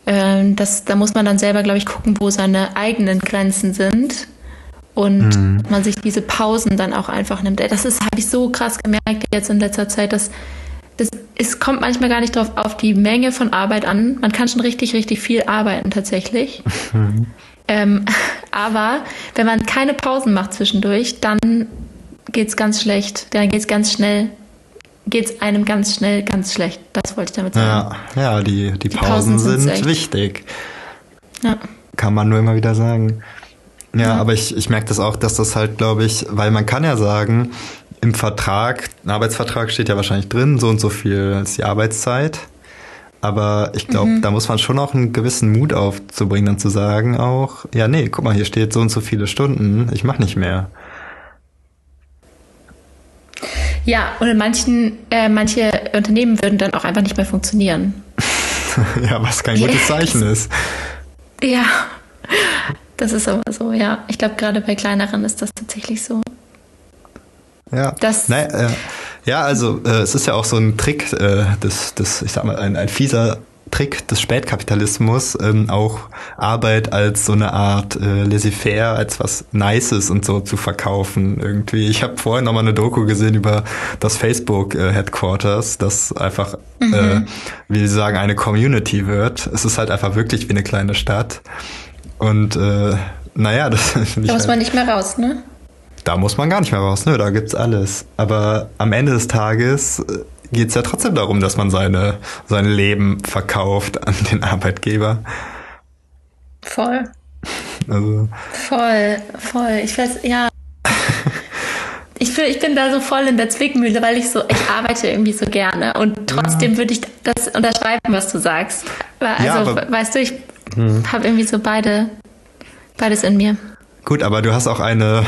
äh, das, da muss man dann selber, glaube ich, gucken, wo seine eigenen Grenzen sind und mhm. man sich diese Pausen dann auch einfach nimmt. Das ist, habe ich so krass gemerkt jetzt in letzter Zeit, dass das, es kommt manchmal gar nicht drauf auf die Menge von Arbeit an. Man kann schon richtig, richtig viel arbeiten tatsächlich. Ähm, aber wenn man keine Pausen macht zwischendurch, dann geht es ganz schlecht. Dann geht es ganz schnell, geht es einem ganz schnell ganz schlecht. Das wollte ich damit sagen. Ja, ja die, die, die Pausen, Pausen sind wichtig. Ja. Kann man nur immer wieder sagen. Ja, ja. aber ich, ich merke das auch, dass das halt, glaube ich, weil man kann ja sagen, im Vertrag, ein Arbeitsvertrag steht ja wahrscheinlich drin, so und so viel ist die Arbeitszeit. Aber ich glaube, mhm. da muss man schon auch einen gewissen Mut aufzubringen, dann zu sagen auch, ja, nee, guck mal, hier steht so und so viele Stunden, ich mache nicht mehr. Ja, und in manchen, äh, manche Unternehmen würden dann auch einfach nicht mehr funktionieren. ja, was kein gutes yes. Zeichen ist. Ja, das ist aber so, ja. Ich glaube, gerade bei kleineren ist das tatsächlich so. Ja. Das naja, äh, ja, also äh, es ist ja auch so ein Trick, äh, des, des, ich sag mal, ein, ein fieser Trick des Spätkapitalismus, ähm, auch Arbeit als so eine Art äh, laissez-faire, als was Nices und so zu verkaufen irgendwie. Ich habe vorhin nochmal eine Doku gesehen über das Facebook äh, Headquarters, das einfach, mhm. äh, wie Sie sagen, eine Community wird. Es ist halt einfach wirklich wie eine kleine Stadt. Und äh, naja, das finde ich. Da muss halt, man nicht mehr raus, ne? Da muss man gar nicht mehr raus, ne? Da gibt's alles. Aber am Ende des Tages äh, geht's ja trotzdem darum, dass man seine, sein Leben verkauft an den Arbeitgeber. Voll. Also. Voll, voll. Ich weiß, ja. ich, bin, ich bin da so voll in der Zwickmühle, weil ich so, ich arbeite irgendwie so gerne und trotzdem ja. würde ich das unterschreiben, was du sagst. Also, ja, aber, weißt du, ich hm. habe irgendwie so beide, beides in mir. Gut, aber du hast auch eine,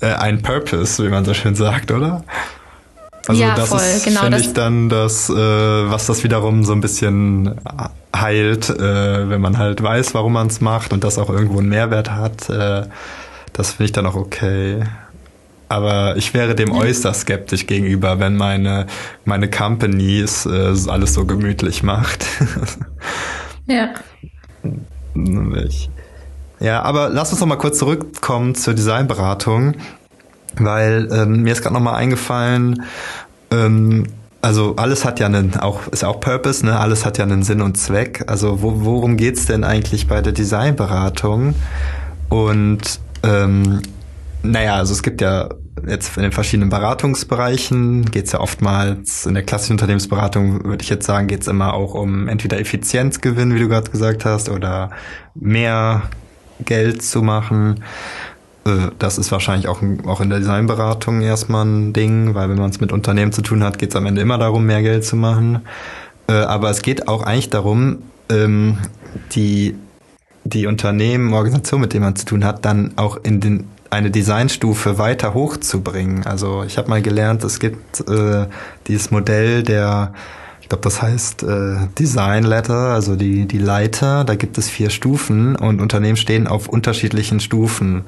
äh, einen Purpose, wie man so schön sagt, oder? Also ja, das voll, ist, genau. Finde ich dann das, äh, was das wiederum so ein bisschen heilt, äh, wenn man halt weiß, warum man es macht und das auch irgendwo einen Mehrwert hat. Äh, das finde ich dann auch okay. Aber ich wäre dem äußerst skeptisch gegenüber, wenn meine, meine Company es äh, alles so gemütlich macht. ja. Ich, ja, aber lass uns noch mal kurz zurückkommen zur Designberatung. weil ähm, mir ist gerade nochmal eingefallen, ähm, also alles hat ja einen, auch, ist auch Purpose, ne? Alles hat ja einen Sinn und Zweck. Also wo, worum geht's denn eigentlich bei der Designberatung? Und ähm, naja, also es gibt ja jetzt in den verschiedenen Beratungsbereichen geht's ja oftmals, in der klassischen Unternehmensberatung würde ich jetzt sagen, geht's immer auch um entweder Effizienzgewinn, wie du gerade gesagt hast, oder mehr Geld zu machen. Äh, das ist wahrscheinlich auch, auch in der Designberatung erstmal ein Ding, weil wenn man es mit Unternehmen zu tun hat, geht es am Ende immer darum, mehr Geld zu machen. Äh, aber es geht auch eigentlich darum, ähm, die, die Unternehmen, Organisationen, mit denen man zu tun hat, dann auch in den eine Designstufe weiter hochzubringen. Also ich habe mal gelernt, es gibt äh, dieses Modell der glaube, das heißt äh, Design Letter, also die, die Leiter. Da gibt es vier Stufen und Unternehmen stehen auf unterschiedlichen Stufen.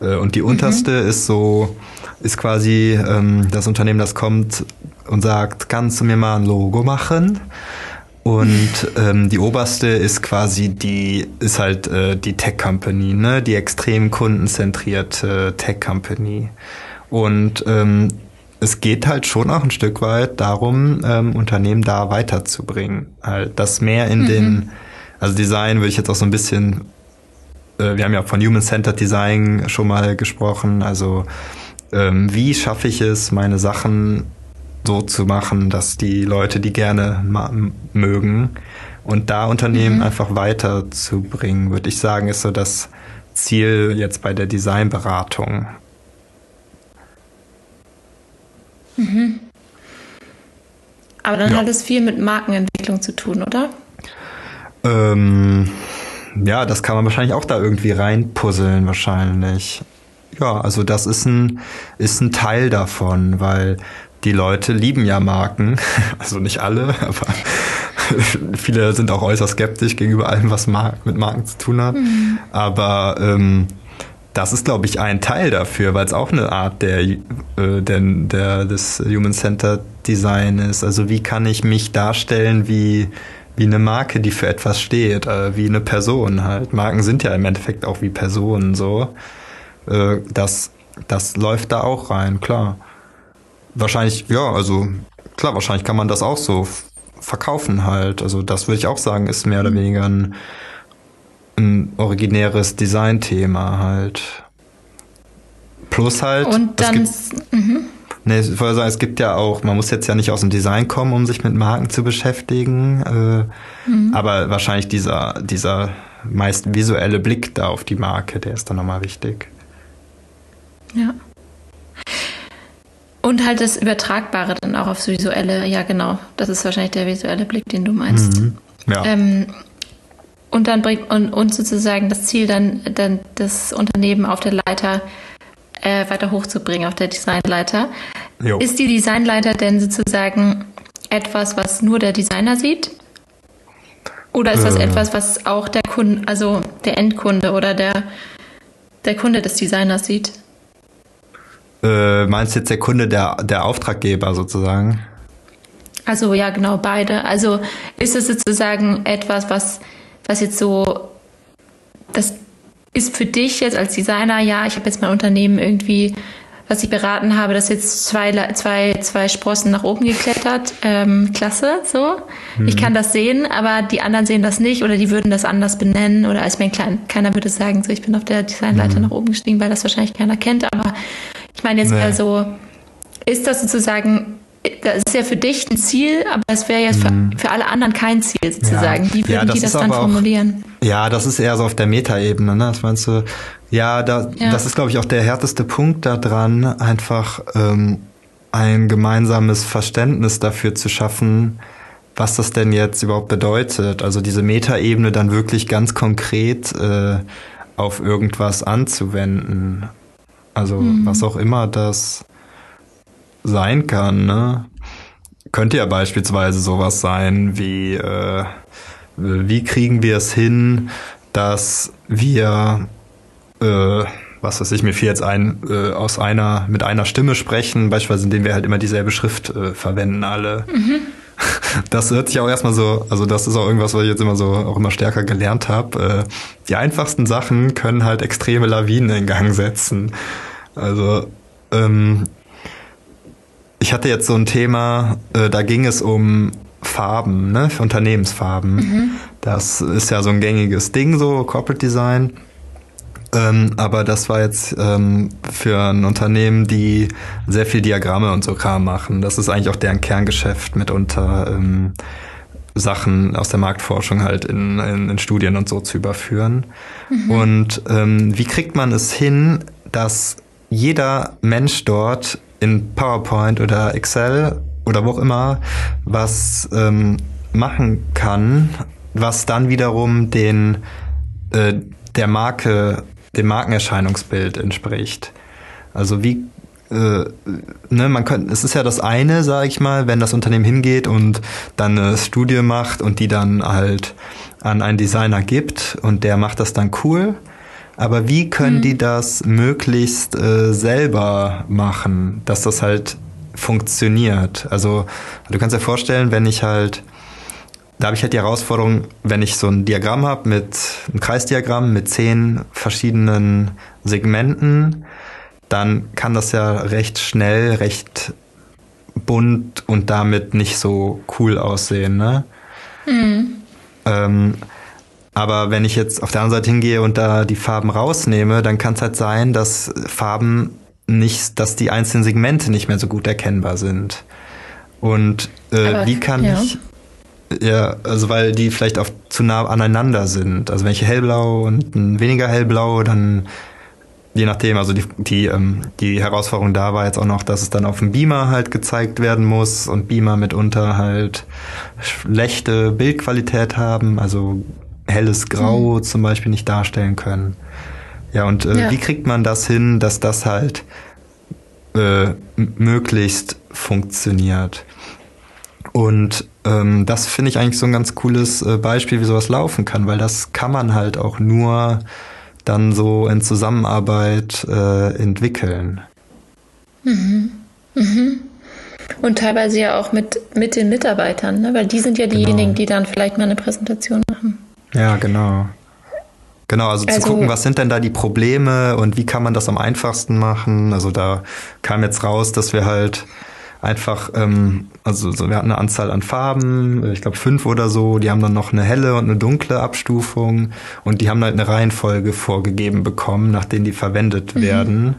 Äh, und die mhm. unterste ist so, ist quasi ähm, das Unternehmen, das kommt und sagt, kannst du mir mal ein Logo machen? Und ähm, die oberste ist quasi die, ist halt äh, die Tech Company, ne? Die extrem kundenzentrierte Tech Company. Und ähm, es geht halt schon auch ein Stück weit darum, ähm, Unternehmen da weiterzubringen. Halt das mehr in mhm. den, also Design würde ich jetzt auch so ein bisschen, äh, wir haben ja von Human-Centered Design schon mal gesprochen, also ähm, wie schaffe ich es, meine Sachen so zu machen, dass die Leute die gerne mögen und da Unternehmen mhm. einfach weiterzubringen, würde ich sagen, ist so das Ziel jetzt bei der Designberatung. Mhm. Aber dann ja. hat es viel mit Markenentwicklung zu tun, oder? Ähm, ja, das kann man wahrscheinlich auch da irgendwie reinpuzzeln, wahrscheinlich. Ja, also das ist ein, ist ein Teil davon, weil die Leute lieben ja Marken. Also nicht alle, aber viele sind auch äußerst skeptisch gegenüber allem, was mit Marken zu tun hat. Mhm. Aber ähm, das ist, glaube ich, ein Teil dafür, weil es auch eine Art der, äh, der, der des Human-Centered Design ist. Also wie kann ich mich darstellen wie, wie eine Marke, die für etwas steht, äh, wie eine Person halt. Marken sind ja im Endeffekt auch wie Personen so. Äh, das, das läuft da auch rein, klar. Wahrscheinlich, ja, also klar, wahrscheinlich kann man das auch so verkaufen halt. Also das würde ich auch sagen, ist mehr oder weniger ein ein originäres Designthema halt. Plus halt. Und dann. Es gibt, mhm. Nee, ich wollte sagen, es gibt ja auch, man muss jetzt ja nicht aus dem Design kommen, um sich mit Marken zu beschäftigen. Äh, mhm. Aber wahrscheinlich dieser, dieser meist visuelle Blick da auf die Marke, der ist dann nochmal wichtig. Ja. Und halt das Übertragbare dann auch aufs Visuelle, ja genau. Das ist wahrscheinlich der visuelle Blick, den du meinst. Mhm. Ja. Ähm, und dann bringt und, und sozusagen das Ziel dann, dann das Unternehmen auf der Leiter äh, weiter hochzubringen, auf der Designleiter. Jo. Ist die Designleiter denn sozusagen etwas, was nur der Designer sieht? Oder ist das äh. etwas, was auch der Kunde, also der Endkunde oder der, der Kunde des Designers sieht? Äh, meinst du jetzt der Kunde, der, der Auftraggeber sozusagen? Also ja, genau, beide. Also ist es sozusagen etwas, was was jetzt so, das ist für dich jetzt als Designer, ja, ich habe jetzt mein Unternehmen irgendwie, was ich beraten habe, das jetzt zwei, zwei, zwei Sprossen nach oben geklettert. Ähm, klasse, so. Mhm. Ich kann das sehen, aber die anderen sehen das nicht oder die würden das anders benennen oder als mein Klein, keiner würde sagen, so, ich bin auf der Designleiter mhm. nach oben gestiegen, weil das wahrscheinlich keiner kennt, aber ich meine jetzt nee. also, ist das sozusagen das ist ja für dich ein Ziel, aber es wäre jetzt für, mhm. für, alle anderen kein Ziel sozusagen. Ja. Wie würden ja, die das dann auch, formulieren? Ja, das ist eher so auf der Metaebene, ne? Das meinst du? Ja, da, ja. das ist, glaube ich, auch der härteste Punkt daran, einfach ähm, ein gemeinsames Verständnis dafür zu schaffen, was das denn jetzt überhaupt bedeutet. Also diese Metaebene dann wirklich ganz konkret äh, auf irgendwas anzuwenden. Also mhm. was auch immer das sein kann. Ne? Könnte ja beispielsweise sowas sein wie, äh, wie kriegen wir es hin, dass wir, äh, was weiß ich, mir fiel jetzt ein, äh, aus einer, mit einer Stimme sprechen, beispielsweise indem wir halt immer dieselbe Schrift äh, verwenden alle. Mhm. Das hört sich auch erstmal so, also das ist auch irgendwas, was ich jetzt immer so auch immer stärker gelernt habe. Äh, die einfachsten Sachen können halt extreme Lawinen in Gang setzen. Also ähm, ich hatte jetzt so ein Thema, äh, da ging es um Farben, ne, für Unternehmensfarben. Mhm. Das ist ja so ein gängiges Ding, so Corporate Design. Ähm, aber das war jetzt ähm, für ein Unternehmen, die sehr viel Diagramme und so Kram machen. Das ist eigentlich auch deren Kerngeschäft mitunter. Ähm, Sachen aus der Marktforschung halt in, in, in Studien und so zu überführen. Mhm. Und ähm, wie kriegt man es hin, dass jeder Mensch dort in PowerPoint oder Excel oder wo auch immer was ähm, machen kann, was dann wiederum den äh, der Marke, dem Markenerscheinungsbild entspricht. Also wie äh, ne, man könnte, es ist ja das eine, sage ich mal, wenn das Unternehmen hingeht und dann eine Studie macht und die dann halt an einen Designer gibt und der macht das dann cool. Aber wie können mhm. die das möglichst äh, selber machen, dass das halt funktioniert? Also du kannst dir vorstellen, wenn ich halt, da habe ich halt die Herausforderung, wenn ich so ein Diagramm habe mit einem Kreisdiagramm mit zehn verschiedenen Segmenten, dann kann das ja recht schnell, recht bunt und damit nicht so cool aussehen, ne? Mhm. Ähm, aber wenn ich jetzt auf der anderen Seite hingehe und da die Farben rausnehme, dann kann es halt sein, dass Farben nicht, dass die einzelnen Segmente nicht mehr so gut erkennbar sind. Und äh, Aber, wie kann ja. ich ja, also weil die vielleicht auch zu nah aneinander sind. Also wenn ich hellblau und ein weniger hellblau, dann je nachdem, also die, die, ähm, die Herausforderung da war jetzt auch noch, dass es dann auf dem Beamer halt gezeigt werden muss und Beamer mitunter halt schlechte Bildqualität haben, also helles Grau mhm. zum Beispiel nicht darstellen können. Ja, und äh, ja. wie kriegt man das hin, dass das halt äh, möglichst funktioniert? Und ähm, das finde ich eigentlich so ein ganz cooles äh, Beispiel, wie sowas laufen kann, weil das kann man halt auch nur dann so in Zusammenarbeit äh, entwickeln. Mhm. Mhm. Und teilweise ja auch mit, mit den Mitarbeitern, ne? weil die sind ja diejenigen, genau. die dann vielleicht mal eine Präsentation. Ja, genau. Genau, also, also, zu gucken, was sind denn da die Probleme und wie kann man das am einfachsten machen. Also da kam jetzt raus, dass wir halt einfach, ähm, also so, wir hatten eine Anzahl an Farben, ich glaube fünf oder so, die haben dann noch eine helle und eine dunkle Abstufung und die haben halt eine Reihenfolge vorgegeben bekommen, nach denen die verwendet mhm. werden.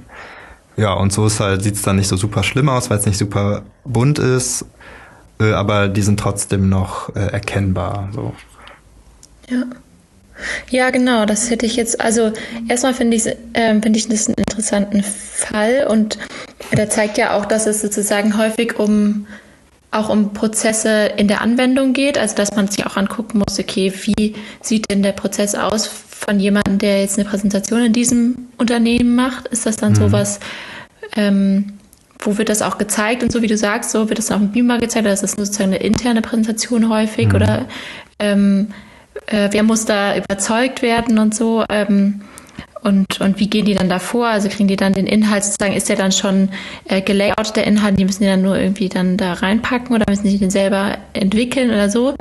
Ja, und so ist halt, sieht's dann nicht so super schlimm aus, weil es nicht super bunt ist, äh, aber die sind trotzdem noch äh, erkennbar. So. Ja. Ja, genau, das hätte ich jetzt, also erstmal finde ich, äh, finde ich das einen interessanten Fall und der zeigt ja auch, dass es sozusagen häufig um auch um Prozesse in der Anwendung geht, also dass man sich auch angucken muss, okay, wie sieht denn der Prozess aus von jemandem, der jetzt eine Präsentation in diesem Unternehmen macht? Ist das dann mhm. sowas, ähm, wo wird das auch gezeigt und so wie du sagst, so wird das auch im Beamer gezeigt, oder ist das sozusagen eine interne Präsentation häufig mhm. oder ähm, äh, wer muss da überzeugt werden und so. Ähm, und, und wie gehen die dann davor? Also kriegen die dann den Inhalt sozusagen, ist der dann schon äh, gelayoutet, der Inhalt, die müssen die dann nur irgendwie dann da reinpacken oder müssen die den selber entwickeln oder so?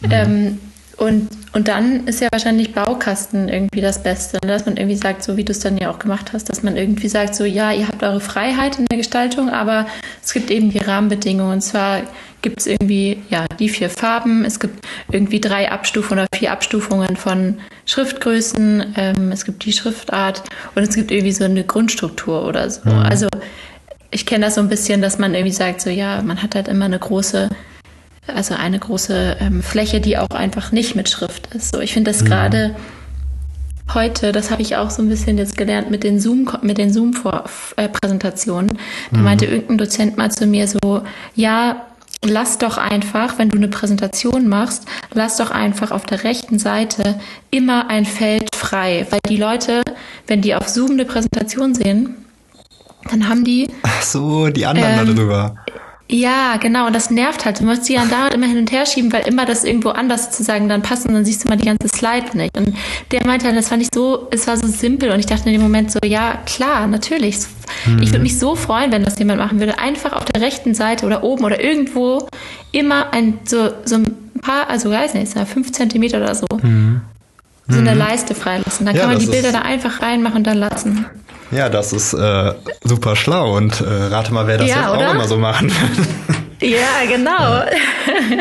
Mhm. Ähm, und, und dann ist ja wahrscheinlich Baukasten irgendwie das Beste, ne? dass man irgendwie sagt, so wie du es dann ja auch gemacht hast, dass man irgendwie sagt, so ja, ihr habt eure Freiheit in der Gestaltung, aber es gibt eben die Rahmenbedingungen. Und zwar gibt es irgendwie ja die vier Farben, es gibt irgendwie drei Abstufungen oder vier Abstufungen von Schriftgrößen, ähm, es gibt die Schriftart und es gibt irgendwie so eine Grundstruktur oder so. Mhm. Also ich kenne das so ein bisschen, dass man irgendwie sagt, so ja, man hat halt immer eine große also eine große ähm, Fläche, die auch einfach nicht mit Schrift ist. So, ich finde das mhm. gerade heute, das habe ich auch so ein bisschen jetzt gelernt mit den Zoom, mit den Zoom-Präsentationen. Da mhm. meinte irgendein Dozent mal zu mir so, ja, lass doch einfach, wenn du eine Präsentation machst, lass doch einfach auf der rechten Seite immer ein Feld frei, weil die Leute, wenn die auf Zoom eine Präsentation sehen, dann haben die. Ach so, die anderen ähm, darüber. Ja, genau. Und das nervt halt. Du musst sie dann da immer hin und her schieben, weil immer das irgendwo anders sozusagen dann passt und dann siehst du mal die ganze Slide nicht. Und der meinte halt, das fand ich so, es war so simpel und ich dachte in dem Moment so, ja, klar, natürlich. Mhm. Ich würde mich so freuen, wenn das jemand machen würde. Einfach auf der rechten Seite oder oben oder irgendwo immer ein, so, so ein paar, also weiß nicht, fünf Zentimeter oder so. Mhm. So eine mhm. Leiste freilassen. Dann ja, kann man die Bilder da einfach reinmachen und dann lassen. Ja, das ist äh, super schlau und äh, rate mal, wer das Ja, jetzt oder? auch immer so machen. Ja, genau.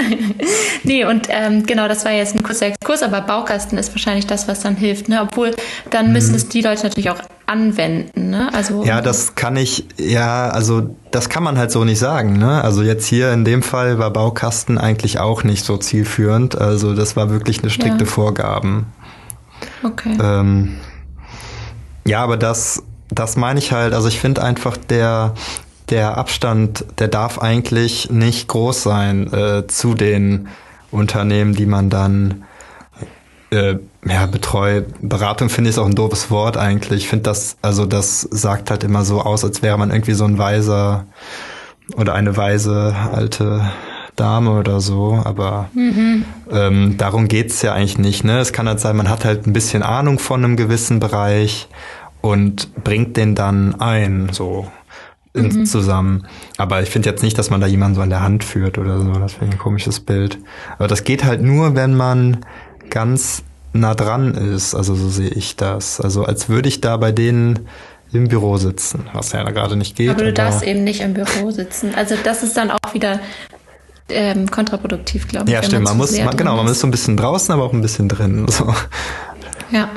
nee, und ähm, genau, das war jetzt ein kurzer Exkurs, aber Baukasten ist wahrscheinlich das, was dann hilft, ne? Obwohl, dann müssen es die Leute natürlich auch anwenden, ne? Also Ja, das kann ich, ja, also das kann man halt so nicht sagen, ne? Also jetzt hier in dem Fall war Baukasten eigentlich auch nicht so zielführend. Also das war wirklich eine strikte Ja. Vorgaben. Okay. Ähm, ja, aber das, das meine ich halt, also ich finde einfach der, der Abstand, der darf eigentlich nicht groß sein äh, zu den Unternehmen, die man dann äh, ja, betreut. Beratung finde ich ist auch ein doofes Wort eigentlich. Ich finde das, also das sagt halt immer so aus, als wäre man irgendwie so ein weiser oder eine weise alte Dame oder so, aber ähm, darum geht's ja eigentlich nicht. Ne? Es kann halt sein, man hat halt ein bisschen Ahnung von einem gewissen Bereich und bringt den dann ein, so in, zusammen. Aber ich finde jetzt nicht, dass man da jemanden so an der Hand führt oder so. Das finde ich ein komisches Bild. Aber das geht halt nur, wenn man ganz nah dran ist. Also so sehe ich das. Also als würde ich da bei denen im Büro sitzen, was ja gerade nicht geht. aber du darfst eben nicht im Büro sitzen. Also das ist dann auch wieder ähm, kontraproduktiv, glaube ich. ja, stimmt. Man zu muss, man, genau, man ist so ein bisschen draußen, aber auch ein bisschen drin. So. Ja.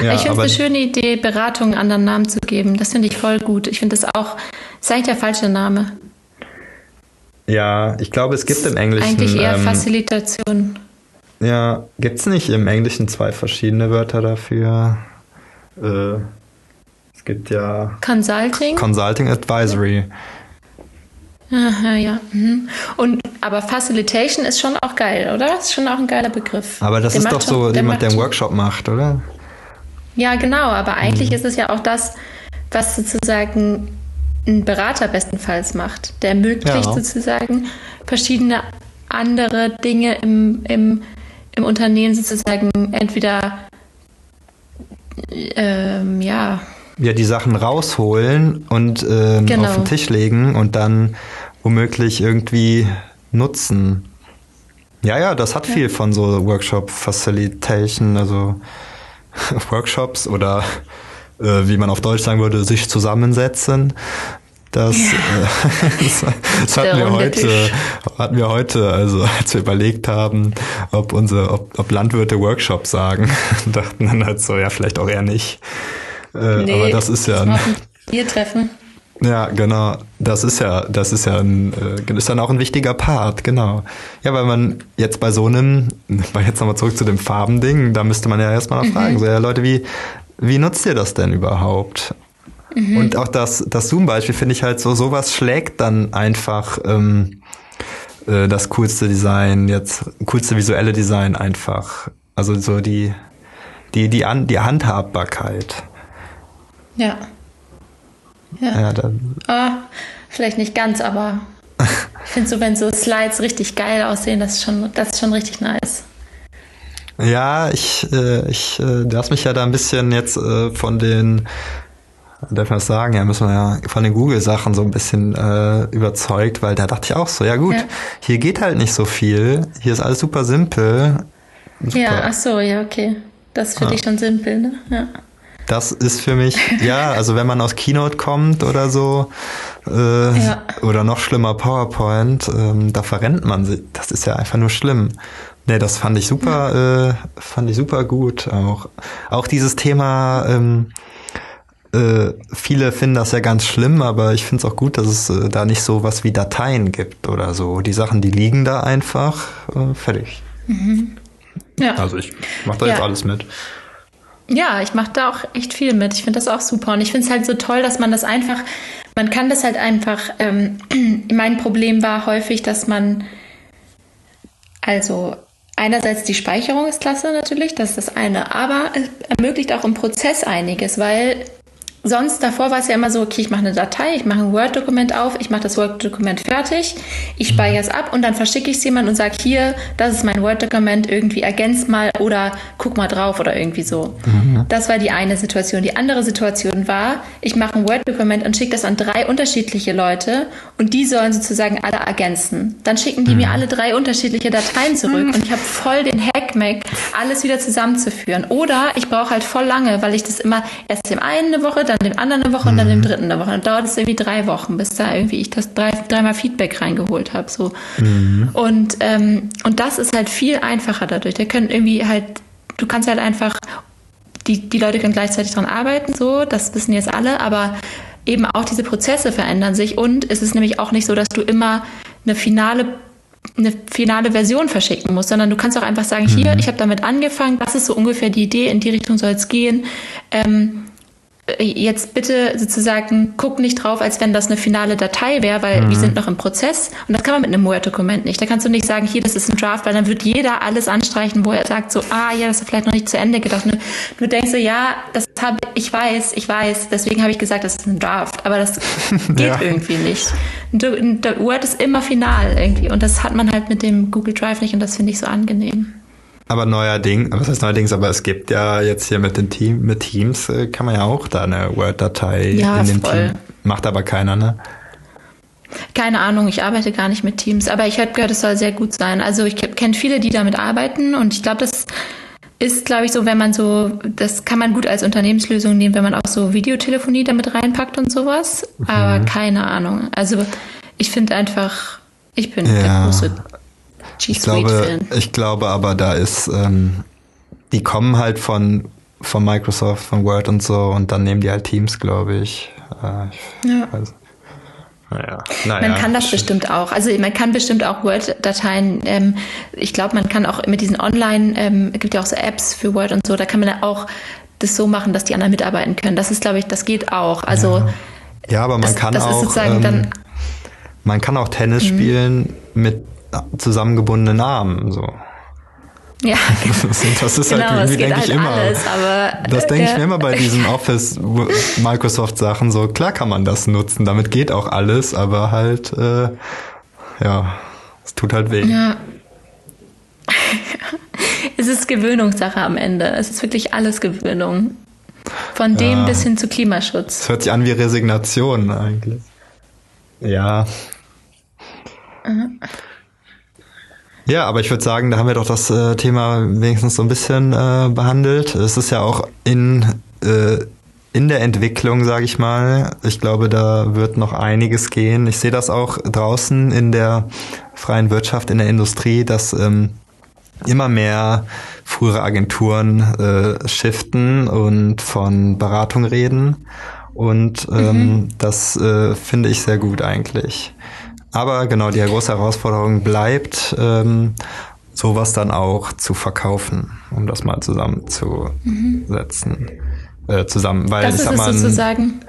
Ja, ich finde es eine schöne Idee, Beratungen anderen Namen zu geben. Das finde ich voll gut. Ich finde das auch, ist eigentlich der falsche Name. Ja, ich glaube, es gibt im Englischen. Eigentlich eher ähm, Facilitation. Ja, gibt's nicht im Englischen zwei verschiedene Wörter dafür? Äh, es gibt ja Consulting. Consulting Advisory. Aha, ja. Mhm. Und aber Facilitation ist schon auch geil, oder? Ist schon auch ein geiler Begriff. Aber das Der ist doch so der jemand, der einen Workshop macht, oder? Ja, genau, aber Mhm. eigentlich ist es ja auch das, was sozusagen ein Berater bestenfalls macht. Der ermöglicht Ja. sozusagen verschiedene andere Dinge im, im, im Unternehmen sozusagen entweder ähm, ja, Ja, die Sachen rausholen und ähm, Genau. auf den Tisch legen und dann womöglich irgendwie nutzen. Ja, ja, das hat viel von so Workshop Facilitation, also Workshops oder äh, wie man auf Deutsch sagen würde, sich zusammensetzen. Das, äh, das, das hatten wir heute, hatten wir heute, also als wir überlegt haben, ob unsere, ob, ob Landwirte Workshops sagen, dachten dann halt so, ja, vielleicht auch eher nicht. Äh, aber das ist ja, ein, machen wir treffen. ja, genau. Das ist ja, das ist ja ein, äh, ist dann auch ein wichtiger Part, genau. Ja, weil man jetzt bei so einem, weil jetzt nochmal zurück zu dem Farbending, da müsste man ja erstmal noch fragen, so, ja, Leute, wie, wie nutzt ihr das denn überhaupt? Und auch das, das Zoom-Beispiel finde ich halt so, sowas schlägt dann einfach ähm, äh, das coolste Design, jetzt coolste visuelle Design einfach. Also so die, die, die, An die Handhabbarkeit. Ja. Ja. Ja, dann, Ah, vielleicht nicht ganz, aber ich finde so, wenn so Slides richtig geil aussehen, das ist schon, das ist schon richtig nice. Ja, ich, äh, ich äh, lass mich ja da ein bisschen jetzt äh, von den, darf man das sagen, ja, müssen wir ja von den Google-Sachen so ein bisschen äh, überzeugt, weil da dachte ich auch so, ja gut, Ja. hier geht halt nicht so viel, hier ist alles super simpel. Super. Ja, ach so, ja, okay. Das ist für Ah. dich schon simpel, ne? Ja. Das ist für mich, ja, also wenn man aus Keynote kommt oder so, äh, Ja. oder noch schlimmer PowerPoint, ähm, da verrennt man sich. Das ist ja einfach nur schlimm. Nee, das fand ich super, äh, fand ich super gut auch. Auch dieses Thema, ähm, äh, viele finden das ja ganz schlimm, aber ich finde es auch gut, dass es äh, da nicht so was wie Dateien gibt oder so. Die Sachen, die liegen da einfach, äh, fertig. Ja. Also ich mach da Ja. jetzt alles mit. Ja, ich mache da auch echt viel mit. Ich finde das auch super. Und ich finde es halt so toll, dass man das einfach, man kann das halt einfach, ähm, mein Problem war häufig, dass man, also einerseits die Speicherung ist klasse natürlich, das ist das eine, aber es ermöglicht auch im Prozess einiges, weil sonst davor war es ja immer so, okay, ich mache eine Datei, ich mache ein Word-Dokument auf, ich mache das Word-Dokument fertig, ich speichere es ab und dann verschicke ich es jemandem und sage, hier, das ist mein Word-Dokument, irgendwie ergänz mal oder guck mal drauf oder irgendwie so. Das war die eine Situation. Die andere Situation war, ich mache ein Word-Dokument und schicke das an drei unterschiedliche Leute und die sollen sozusagen alle ergänzen. Dann schicken die mir alle drei unterschiedliche Dateien zurück und ich habe voll den Hackmack, alles wieder zusammenzuführen. Oder ich brauche halt voll lange, weil ich das immer erst dem einen eine Woche dann dem anderen eine Woche und dann dem dritten eine Woche. Dann dauert es irgendwie drei Wochen, bis da irgendwie ich das drei, dreimal Feedback reingeholt habe. So. Und, ähm, und das ist halt viel einfacher dadurch. Der können irgendwie halt, du kannst halt einfach, die, die Leute können gleichzeitig dran arbeiten, so, das wissen jetzt alle, aber eben auch diese Prozesse verändern sich und es ist nämlich auch nicht so, dass du immer eine finale eine finale Version verschicken musst, sondern du kannst auch einfach sagen, hier, ich habe damit angefangen, das ist so ungefähr die Idee, in die Richtung soll es gehen. Ähm, jetzt bitte sozusagen guck nicht drauf, als wenn das eine finale Datei wäre, weil Mhm. wir sind noch im Prozess und das kann man mit einem Word-Dokument nicht. Da kannst du nicht sagen, hier, das ist ein Draft, weil dann wird jeder alles anstreichen, wo er sagt so, ah ja, das ist vielleicht noch nicht zu Ende gedacht. Und du denkst so, ja, das habe ich weiß, ich weiß, deswegen habe ich gesagt, das ist ein Draft, aber das geht Ja. irgendwie nicht. Du, Word ist immer final irgendwie und das hat man halt mit dem Google Drive nicht und das finde ich so angenehm. Aber neuerdings, was heißt neuerdings, aber es gibt ja jetzt hier mit den Team, mit Teams äh, kann man ja auch da eine Word-Datei Ja, in dem voll. Team. Macht aber keiner, ne? Keine Ahnung, ich arbeite gar nicht mit Teams, aber ich habe gehört, es soll sehr gut sein. Also ich kenne viele, die damit arbeiten und ich glaube, das ist, glaube ich, so, wenn man so, das kann man gut als Unternehmenslösung nehmen, wenn man auch so Videotelefonie damit reinpackt und sowas. Aber keine Ahnung. Also ich finde einfach, ich bin der Ja. große G Ich glaube, ich glaube aber, da ist, ähm, die kommen halt von, von Microsoft, von Word und so und dann nehmen die halt Teams, glaube ich. Äh, ich Ja. weiß. Naja, naja. Man kann das bestimmt auch. Also man kann bestimmt auch Word-Dateien, ähm, ich glaube, man kann auch mit diesen Online, ähm, es gibt ja auch so Apps für Word und so, da kann man ja auch das so machen, dass die anderen mitarbeiten können. Das ist, glaube ich, das geht auch. Also Ja, aber man das, kann das auch, ist sozusagen ähm, dann, Mhm. man kann auch Tennis spielen mit zusammengebundenen Armen, so. ja, Das ist genau, halt es irgendwie, geht denke halt ich immer. alles, Das denke ich äh, mir immer bei diesen Office Microsoft Sachen so. Klar kann man das nutzen, damit geht auch alles, aber halt äh, ja, es tut halt weh. Ja. es ist Gewöhnungssache am Ende. Es ist wirklich alles Gewöhnung. Von dem Ja. bis hin zu Klimaschutz. Es hört sich an wie Resignation eigentlich. Ja. Ja, aber ich würde sagen, da haben wir doch das äh, Thema wenigstens so ein bisschen äh, behandelt. Es ist ja auch in, äh, in der Entwicklung, sage ich mal. Ich glaube, da wird noch einiges gehen. Ich sehe das auch draußen in der freien Wirtschaft, in der Industrie, dass ähm, immer mehr frühere Agenturen äh, shiften und von Beratung reden. Und ähm, das äh, finde ich sehr gut eigentlich. Aber genau, die große Herausforderung bleibt, ähm, sowas dann auch zu verkaufen, um das mal zusammenzusetzen. Äh, zusammen, weil Das ich ist sag mal, ein- sozusagen.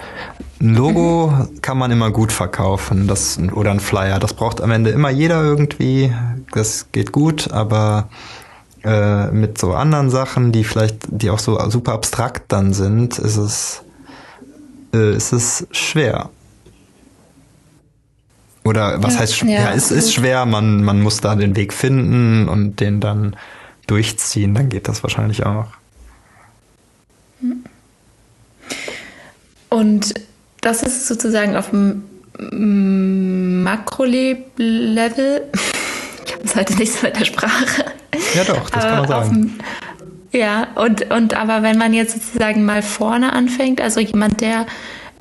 ein Logo kann man immer gut verkaufen, das oder ein Flyer. Das braucht am Ende immer jeder irgendwie. Das geht gut, aber äh, mit so anderen Sachen, die vielleicht, die auch so super abstrakt dann sind, ist es, äh, ist es schwer. Oder was Ja, heißt schwer? ja, Ja, es ist schwer, man, man muss da den Weg finden und den dann durchziehen, dann geht das wahrscheinlich auch. Und das ist sozusagen auf dem Makro-Level. Ich habe es heute nicht so mit der Sprache. Ja doch, das kann man Aber sagen. dem- Ja, und, und aber wenn man jetzt sozusagen mal vorne anfängt, also jemand, der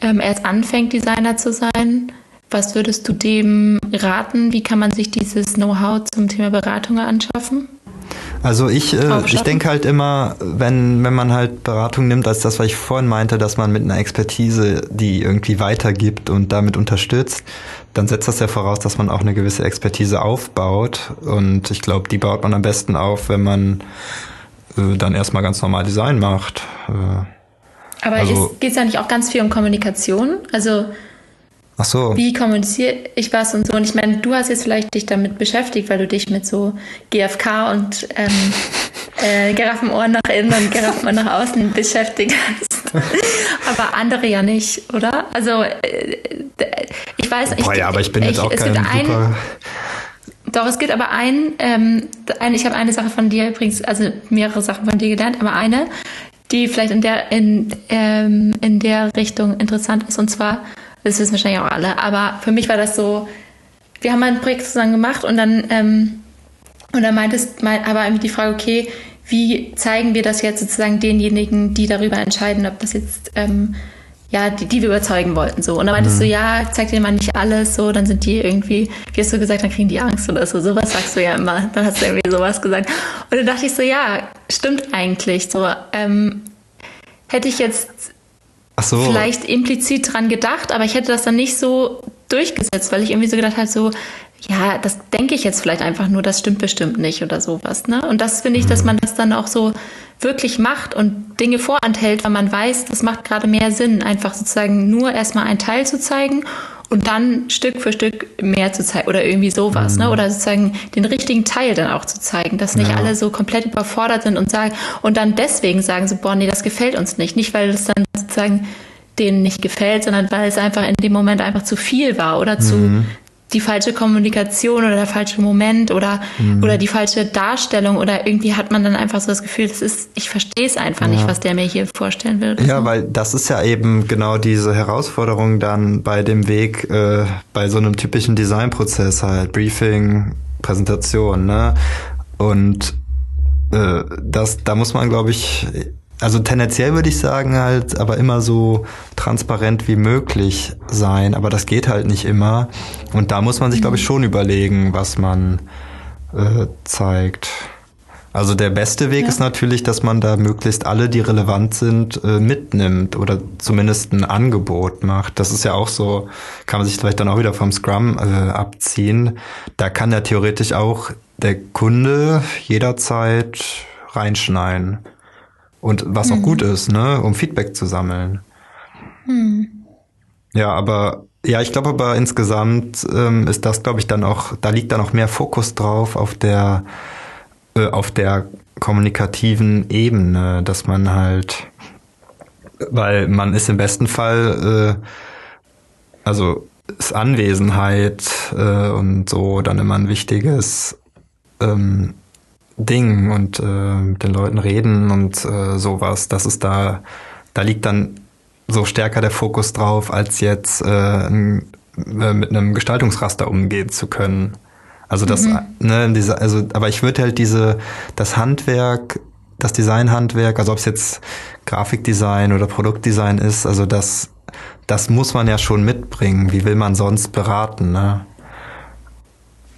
ähm, erst anfängt, Designer zu sein, was würdest du dem raten? Wie kann man sich dieses Know-how zum Thema Beratung anschaffen? Also ich, äh, ich denke halt immer, wenn, wenn man halt Beratung nimmt, als das, was ich vorhin meinte, dass man mit einer Expertise die irgendwie weitergibt und damit unterstützt, dann setzt das ja voraus, dass man auch eine gewisse Expertise aufbaut. Und ich glaube, die baut man am besten auf, wenn man äh, dann erstmal ganz normal Design macht. Äh, Aber Also- geht es ja nicht auch ganz viel um Kommunikation? Also ach so. wie kommuniziere ich was und so? Und ich meine, du hast jetzt vielleicht dich damit beschäftigt, weil du dich mit so GFK und ähm, äh, Giraffenohren nach innen und Giraffenohren nach außen beschäftigt hast. Aber andere ja nicht, oder? Also äh, ich weiß Boah, ja, aber ich bin jetzt auch kein super... Doch, es gibt aber ein, ähm, ein ich habe eine Sache von dir übrigens, also mehrere Sachen von dir gelernt, aber eine, die vielleicht in der, in, ähm, in der Richtung interessant ist. Und zwar, das wissen wahrscheinlich auch alle, aber für mich war das so, wir haben ein Projekt zusammen gemacht und dann, ähm, und dann meintest, mein, aber irgendwie die Frage, okay, wie zeigen wir das jetzt sozusagen denjenigen, die darüber entscheiden, ob das jetzt ähm, ja, die, die wir überzeugen wollten, so. Und dann meintest Mhm. du, ja, zeig dir mal nicht alles, so, dann sind die irgendwie, wie hast du gesagt, dann kriegen die Angst oder so. Sowas sagst du ja immer. Dann hast du irgendwie sowas gesagt. Und dann dachte ich so, ja, stimmt eigentlich, so, ähm, hätte ich jetzt Ach so. vielleicht implizit dran gedacht, aber ich hätte das dann nicht so durchgesetzt, weil ich irgendwie so gedacht habe, so, ja, das denke ich jetzt vielleicht einfach nur, das stimmt bestimmt nicht oder sowas. Ne? Und das finde ich, dass man das dann auch so wirklich macht und Dinge vorenthält, weil man weiß, das macht gerade mehr Sinn, einfach sozusagen nur erstmal einen Teil zu zeigen und dann Stück für Stück mehr zu zeigen oder irgendwie sowas, ne? Oder sozusagen den richtigen Teil dann auch zu zeigen, dass nicht Ja. alle so komplett überfordert sind und sagen und dann deswegen sagen so, boah, nee, das gefällt uns nicht. Nicht, weil es dann sozusagen denen nicht gefällt, sondern weil es einfach in dem Moment einfach zu viel war oder zu die falsche Kommunikation oder der falsche Moment oder oder die falsche Darstellung oder irgendwie hat man dann einfach so das Gefühl, das ist, ich verstehe es einfach nicht, was der mir hier vorstellen will. Ja, so. weil das ist ja eben genau diese Herausforderung dann bei dem Weg, äh, bei so einem typischen Designprozess halt, Briefing, Präsentation, ne? Und äh, das, da muss man, glaube ich, also tendenziell würde ich sagen halt, aber immer so transparent wie möglich sein, aber das geht halt nicht immer. Und da muss man sich, glaube ich, schon überlegen, was man äh, zeigt. Also der beste Weg Ja. ist natürlich, dass man da möglichst alle, die relevant sind, äh, mitnimmt oder zumindest ein Angebot macht. Das ist ja auch so, kann man sich vielleicht dann auch wieder vom Scrum äh, abziehen. Da kann ja theoretisch auch der Kunde jederzeit reinschneiden. Und was auch gut ist, ne, um Feedback zu sammeln. Ja, aber ja, ich glaube aber insgesamt ähm, ist das, glaube ich, dann auch, da liegt dann auch mehr Fokus drauf auf der äh, auf der kommunikativen Ebene, dass man halt, weil man ist im besten Fall, äh, also ist Anwesenheit äh, und so dann immer ein wichtiges ähm, Ding und äh, mit den Leuten reden und äh, sowas. Das ist da, da liegt dann so stärker der Fokus drauf, als jetzt äh, ein, äh, mit einem Gestaltungsraster umgehen zu können. Also das, ne, diese, also, aber ich würde halt diese, das Handwerk, das Designhandwerk, also ob es jetzt Grafikdesign oder Produktdesign ist, also das, das muss man ja schon mitbringen. Wie will man sonst beraten, ne?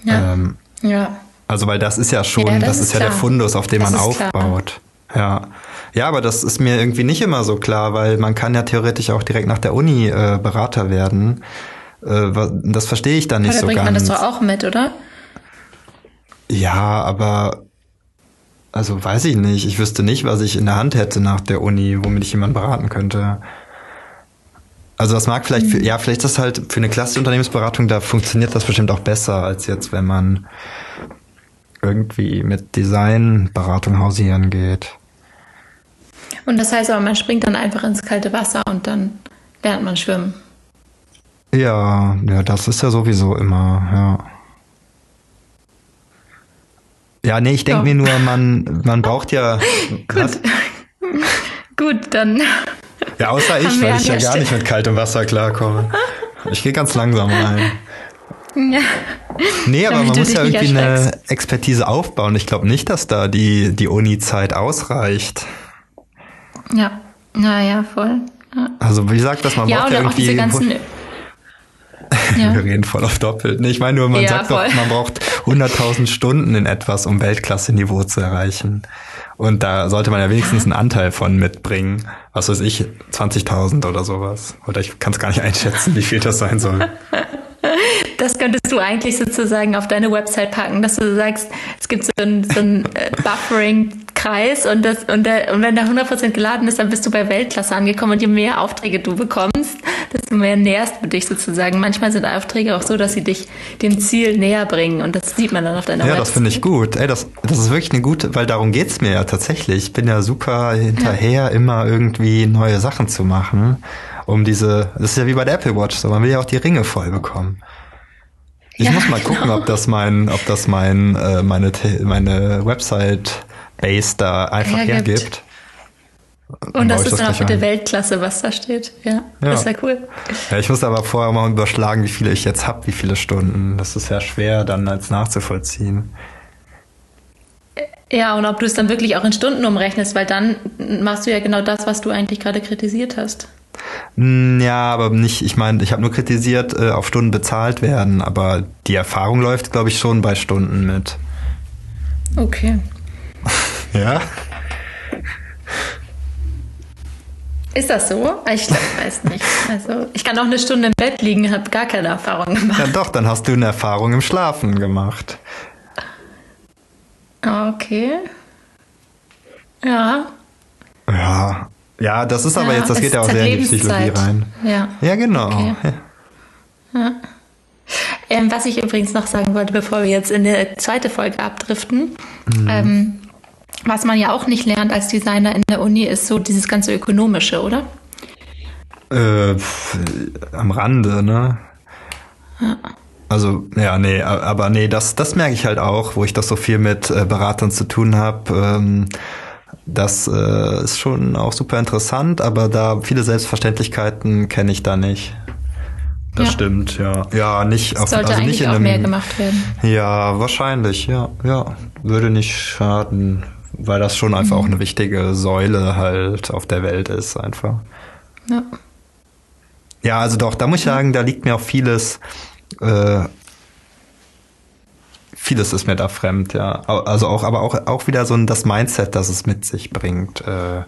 ja. Ähm, ja. Also weil das ist ja schon, Ja, das, das ist, ist ja der. Fundus, auf dem Das man ist klar. aufbaut. Ja. Ja, aber das ist mir irgendwie nicht immer so klar, weil man kann ja theoretisch auch direkt nach der Uni äh, Berater werden. Äh, das verstehe ich dann nicht Oder so bringt ganz. man das doch auch mit, oder? Ja, aber also weiß ich nicht. Ich wüsste nicht, was ich in der Hand hätte nach der Uni, womit ich jemanden beraten könnte. Also das mag vielleicht, für, ja, vielleicht ist das halt für eine klassische Unternehmensberatung, da funktioniert das bestimmt auch besser, als jetzt, wenn man irgendwie mit Designberatung hausieren geht. Und das heißt aber, man springt dann einfach ins kalte Wasser und dann lernt man schwimmen. Ja, ja, das ist ja sowieso immer, ja. Ja, nee, ich denke Ja. mir nur, man, man braucht ja. Was? Gut, dann. Ja, außer ich, weil ich ja gar Stelle- nicht mit kaltem Wasser klarkomme. Ich gehe ganz langsam rein. Ja. Nee, aber man muss ja irgendwie eine. Expertise aufbauen. Ich glaube nicht, dass da die, die Uni-Zeit ausreicht. Ja. Naja, voll. Ja, Also wie gesagt, dass man ja braucht ja oder auch irgendwie. diese ganzen. Ja. Wir reden voll auf doppelt. Nee, ich meine nur, man Ja, sagt doch, voll. man braucht 100.000 Stunden in etwas, um Weltklasse-Niveau zu erreichen. Und da sollte man ja wenigstens einen Anteil von mitbringen. Was weiß ich, 20.000 oder sowas. Oder ich kann es gar nicht einschätzen, wie viel das sein soll. Das könntest du eigentlich sozusagen auf deine Website packen, dass du sagst, es gibt so einen, so äh, Buffering-Kreis und, das, und, der, und wenn der 100% geladen ist, dann bist du bei Weltklasse angekommen und je mehr Aufträge du bekommst, desto mehr näherst du dich sozusagen. Manchmal sind Aufträge auch so, dass sie dich dem Ziel näher bringen und das sieht man dann auf deiner Ja, Website. das finde ich gut. Ey, das, das ist wirklich eine gute, weil darum geht's mir ja tatsächlich. Ich bin ja super hinterher, immer irgendwie neue Sachen zu machen. Um diese, das ist ja wie bei der Apple Watch, so man will ja auch die Ringe voll bekommen. Ich Ja, muss mal gucken, genau. ob das mein, ob das mein, äh, meine, meine Website-Base da einfach Hergibt. hergibt. Und das ist dann auch bitte. Weltklasse, was da steht. Ja, Ja. das ist ja cool. Ja, ich muss aber vorher mal überschlagen, wie viele ich jetzt hab, wie viele Stunden. Das ist ja schwer dann als nachzuvollziehen. Ja, und ob du es dann wirklich auch in Stunden umrechnest, weil dann machst du ja genau das, was du eigentlich gerade kritisiert hast. Mm, Ja, aber nicht, ich meine, ich habe nur kritisiert, äh, auf Stunden bezahlt werden, aber die Erfahrung läuft, glaube ich, schon bei Stunden mit. Okay. Ja? Ist das so? Ich glaub, weiß nicht. Also, ich kann auch eine Stunde im Bett liegen, habe gar keine Erfahrung gemacht. Ja doch, dann hast du eine Erfahrung im Schlafen gemacht. Okay. Ja. Ja. Ja, das ist aber Ja, jetzt, das geht ja auch sehr in die. Psychologie rein. Ja. Ja, genau. Okay. Ja. Ähm, was ich übrigens noch sagen wollte, bevor wir jetzt in die zweite Folge abdriften, ähm, was man ja auch nicht lernt als Designer in der Uni, ist so dieses ganze Ökonomische, oder? Äh, am Rande, ne? Also, ja, nee, aber nee, das, das merke ich halt auch, wo ich das so viel mit äh, Beratern zu tun habe. Ähm, das äh, ist schon auch super interessant, aber da viele Selbstverständlichkeiten kenne ich da nicht. Das Ja. stimmt, ja. Ja, nicht auf Sollte also eigentlich nicht in auch einem, mehr gemacht werden. Ja, wahrscheinlich, ja, ja. Würde nicht schaden, weil das schon einfach auch eine wichtige Säule halt auf der Welt ist, einfach. Ja. Ja, also doch, da muss ich sagen, da liegt mir auch vieles, äh, vieles ist mir da fremd, ja. Also auch, aber auch, auch wieder so ein, das Mindset, das es mit sich bringt. Äh,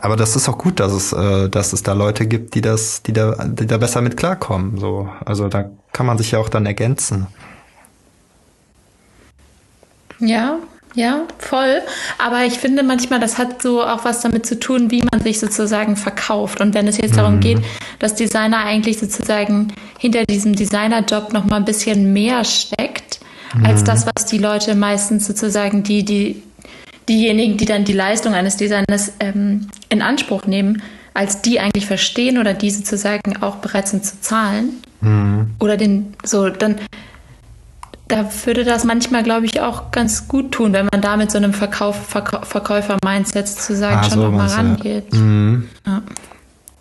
Aber das ist auch gut, dass es, äh, dass es da Leute gibt, die das, die da, die da besser mit klarkommen, so. Also da kann man sich ja auch dann ergänzen. Ja, ja, voll. Aber ich finde manchmal, das hat so auch was damit zu tun, wie man sich sozusagen verkauft. Und wenn es jetzt darum geht, dass Designer eigentlich sozusagen hinter diesem Designerjob noch mal ein bisschen mehr steckt, als das, was die Leute meistens sozusagen, die, die, diejenigen, die dann die Leistung eines Designers ähm, in Anspruch nehmen, als die eigentlich verstehen oder die sozusagen auch bereit sind zu zahlen. Oder den, so, dann, da würde das manchmal, glaube ich, auch ganz gut tun, wenn man da mit so einem Verkauf, Verkau Verkäufer-Mindset sozusagen Ah, schon noch mal sowas, ja. rangeht. Mhm. Ja.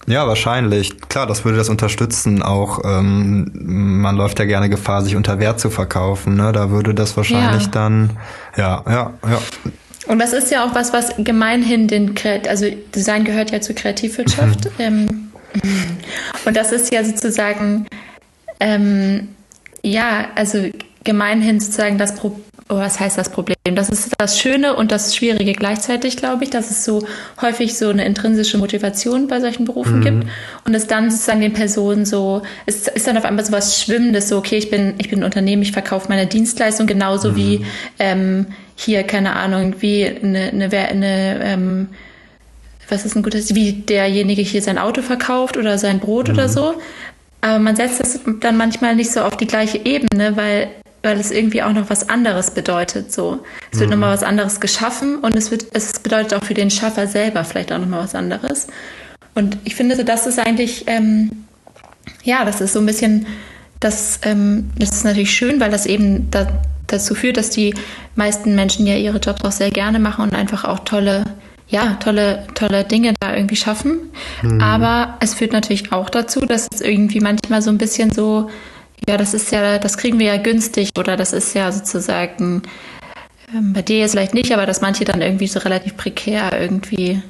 Ja, wahrscheinlich. Klar, das würde das unterstützen. Auch ähm, man läuft ja gerne Gefahr, sich unter Wert zu verkaufen. Ne? Da würde das wahrscheinlich Ja. dann, ja, ja, ja. Und das ist ja auch was, was gemeinhin den, also Design gehört ja zur Kreativwirtschaft. ähm, und das ist ja sozusagen, ähm, ja, also gemeinhin sozusagen das Problem, oh, was heißt das Problem? Das ist das Schöne und das Schwierige gleichzeitig, glaube ich, dass es so häufig so eine intrinsische Motivation bei solchen Berufen gibt und es dann sozusagen den Personen so, es ist dann auf einmal so was Schwimmendes, so, okay, ich bin, ich bin ein Unternehmen, ich verkaufe meine Dienstleistung genauso wie ähm, hier, keine Ahnung, wie eine, eine, eine ähm, was ist ein gutes, wie derjenige hier sein Auto verkauft oder sein Brot oder so. Aber man setzt das dann manchmal nicht so auf die gleiche Ebene, weil, weil es irgendwie auch noch was anderes bedeutet. So, es wird nochmal was anderes geschaffen und es wird, es bedeutet auch für den Schaffer selber vielleicht auch nochmal was anderes. Und ich finde, so, das ist eigentlich, ähm, ja, das ist so ein bisschen, das, ähm, das ist natürlich schön, weil das eben da, dazu führt, dass die meisten Menschen ja ihre Jobs auch sehr gerne machen und einfach auch tolle, ja, tolle, tolle Dinge da irgendwie schaffen. Aber es führt natürlich auch dazu, dass es irgendwie manchmal so ein bisschen so, ja, das ist ja, das kriegen wir ja günstig oder das ist ja sozusagen, ähm, bei dir jetzt vielleicht nicht, aber dass manche dann irgendwie so relativ prekär irgendwie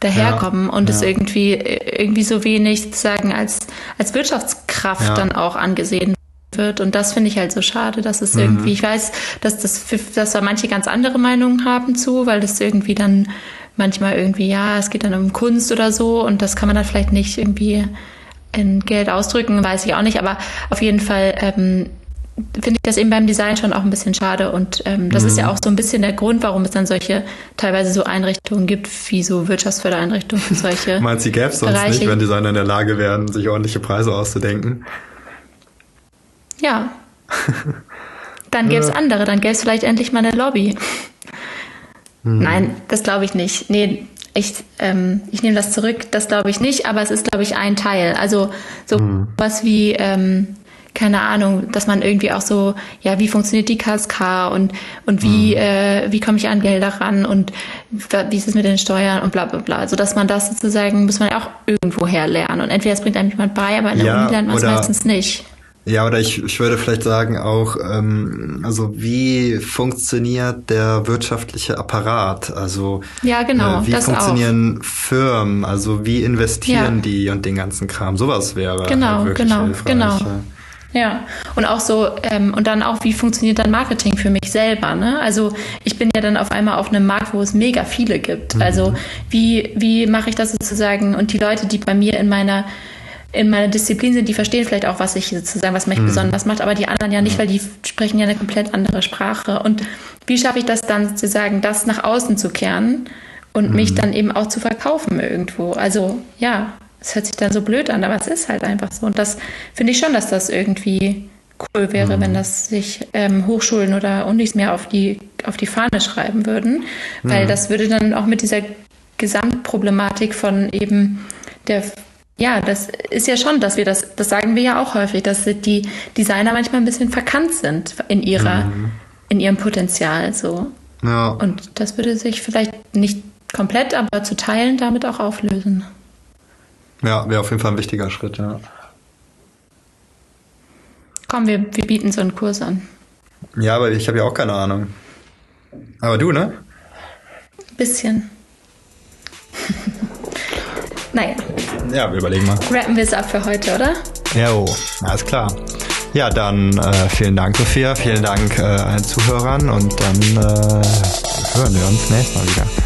daherkommen und es ja. irgendwie, irgendwie so wenig sozusagen als, als Wirtschaftskraft Ja. dann auch angesehen wird. Und das finde ich halt so schade, dass es irgendwie, ich weiß, dass das für, dass da manche ganz andere Meinungen haben zu, weil das irgendwie dann manchmal irgendwie, ja, es geht dann um Kunst oder so und das kann man dann vielleicht nicht irgendwie in Geld ausdrücken, weiß ich auch nicht, aber auf jeden Fall ähm, finde ich das eben beim Design schon auch ein bisschen schade und ähm, das ist ja auch so ein bisschen der Grund, warum es dann solche teilweise so Einrichtungen gibt, wie so Wirtschaftsfördereinrichtungen für solche. Meinst du, gäbe es sonst Bereiche. nicht, wenn Designer in der Lage wären, sich ordentliche Preise auszudenken? Ja. Dann gäbe es Ja. andere, dann gäbe es vielleicht endlich mal eine Lobby. Nein, das glaube ich nicht. Nee, ich, ähm, ich nehme das zurück, das glaube ich nicht, aber es ist, glaube ich, ein Teil. Also so was wie, ähm, keine Ahnung, dass man irgendwie auch so, ja, wie funktioniert die KSK und, und wie, äh, wie komme ich an Gelder ran und wie ist es mit den Steuern und bla bla bla. Also dass man das sozusagen, muss man ja auch irgendwoher lernen. Und entweder es bringt einem jemand bei, aber in der Ja, Uni lernt man es meistens nicht. Ja, oder ich, ich würde vielleicht sagen auch, ähm, also wie funktioniert der wirtschaftliche Apparat? Also ja, genau, äh, wie funktionieren auch. Firmen? Also wie investieren ja. die und den ganzen Kram? Sowas wäre genau, halt wirklich genau, hilfreich. Genau. Ja, und auch so, ähm, und dann auch, wie funktioniert dann Marketing für mich selber? Ne? Also ich bin ja dann auf einmal auf einem Markt, wo es mega viele gibt. Mhm. Also wie, wie mache ich das sozusagen? Und die Leute, die bei mir in meiner in meiner Disziplin sind, die verstehen vielleicht auch, was ich sozusagen, was mich mhm. besonders macht, aber die anderen ja nicht, weil die sprechen ja eine komplett andere Sprache. Und wie schaffe ich das dann sozusagen, das nach außen zu kehren und mhm. mich dann eben auch zu verkaufen irgendwo? Also ja, es hört sich dann so blöd an, aber es ist halt einfach so. Und das finde ich schon, dass das irgendwie cool wäre, mhm. wenn das sich ähm, Hochschulen oder Unis mehr auf die, auf die Fahne schreiben würden, weil mhm. das würde dann auch mit dieser Gesamtproblematik von eben der ja, das ist ja schon, dass wir das, das sagen wir ja auch häufig, dass die Designer manchmal ein bisschen verkannt sind in ihrer, mhm. in ihrem Potenzial, so. Ja. Und das würde sich vielleicht nicht komplett, aber zu teilen damit auch auflösen. Ja, wäre auf jeden Fall ein wichtiger Schritt, ja. Komm, wir, wir bieten so einen Kurs an. Ja, aber ich habe ja auch keine Ahnung. Aber du, ne? Bisschen. naja. Ja, wir überlegen mal. Rappen wir es ab für heute, oder? Ja, oh, alles klar. Ja, dann äh, vielen Dank, Sophia. Vielen Dank äh, allen Zuhörern und dann äh, hören wir uns nächstes Mal wieder.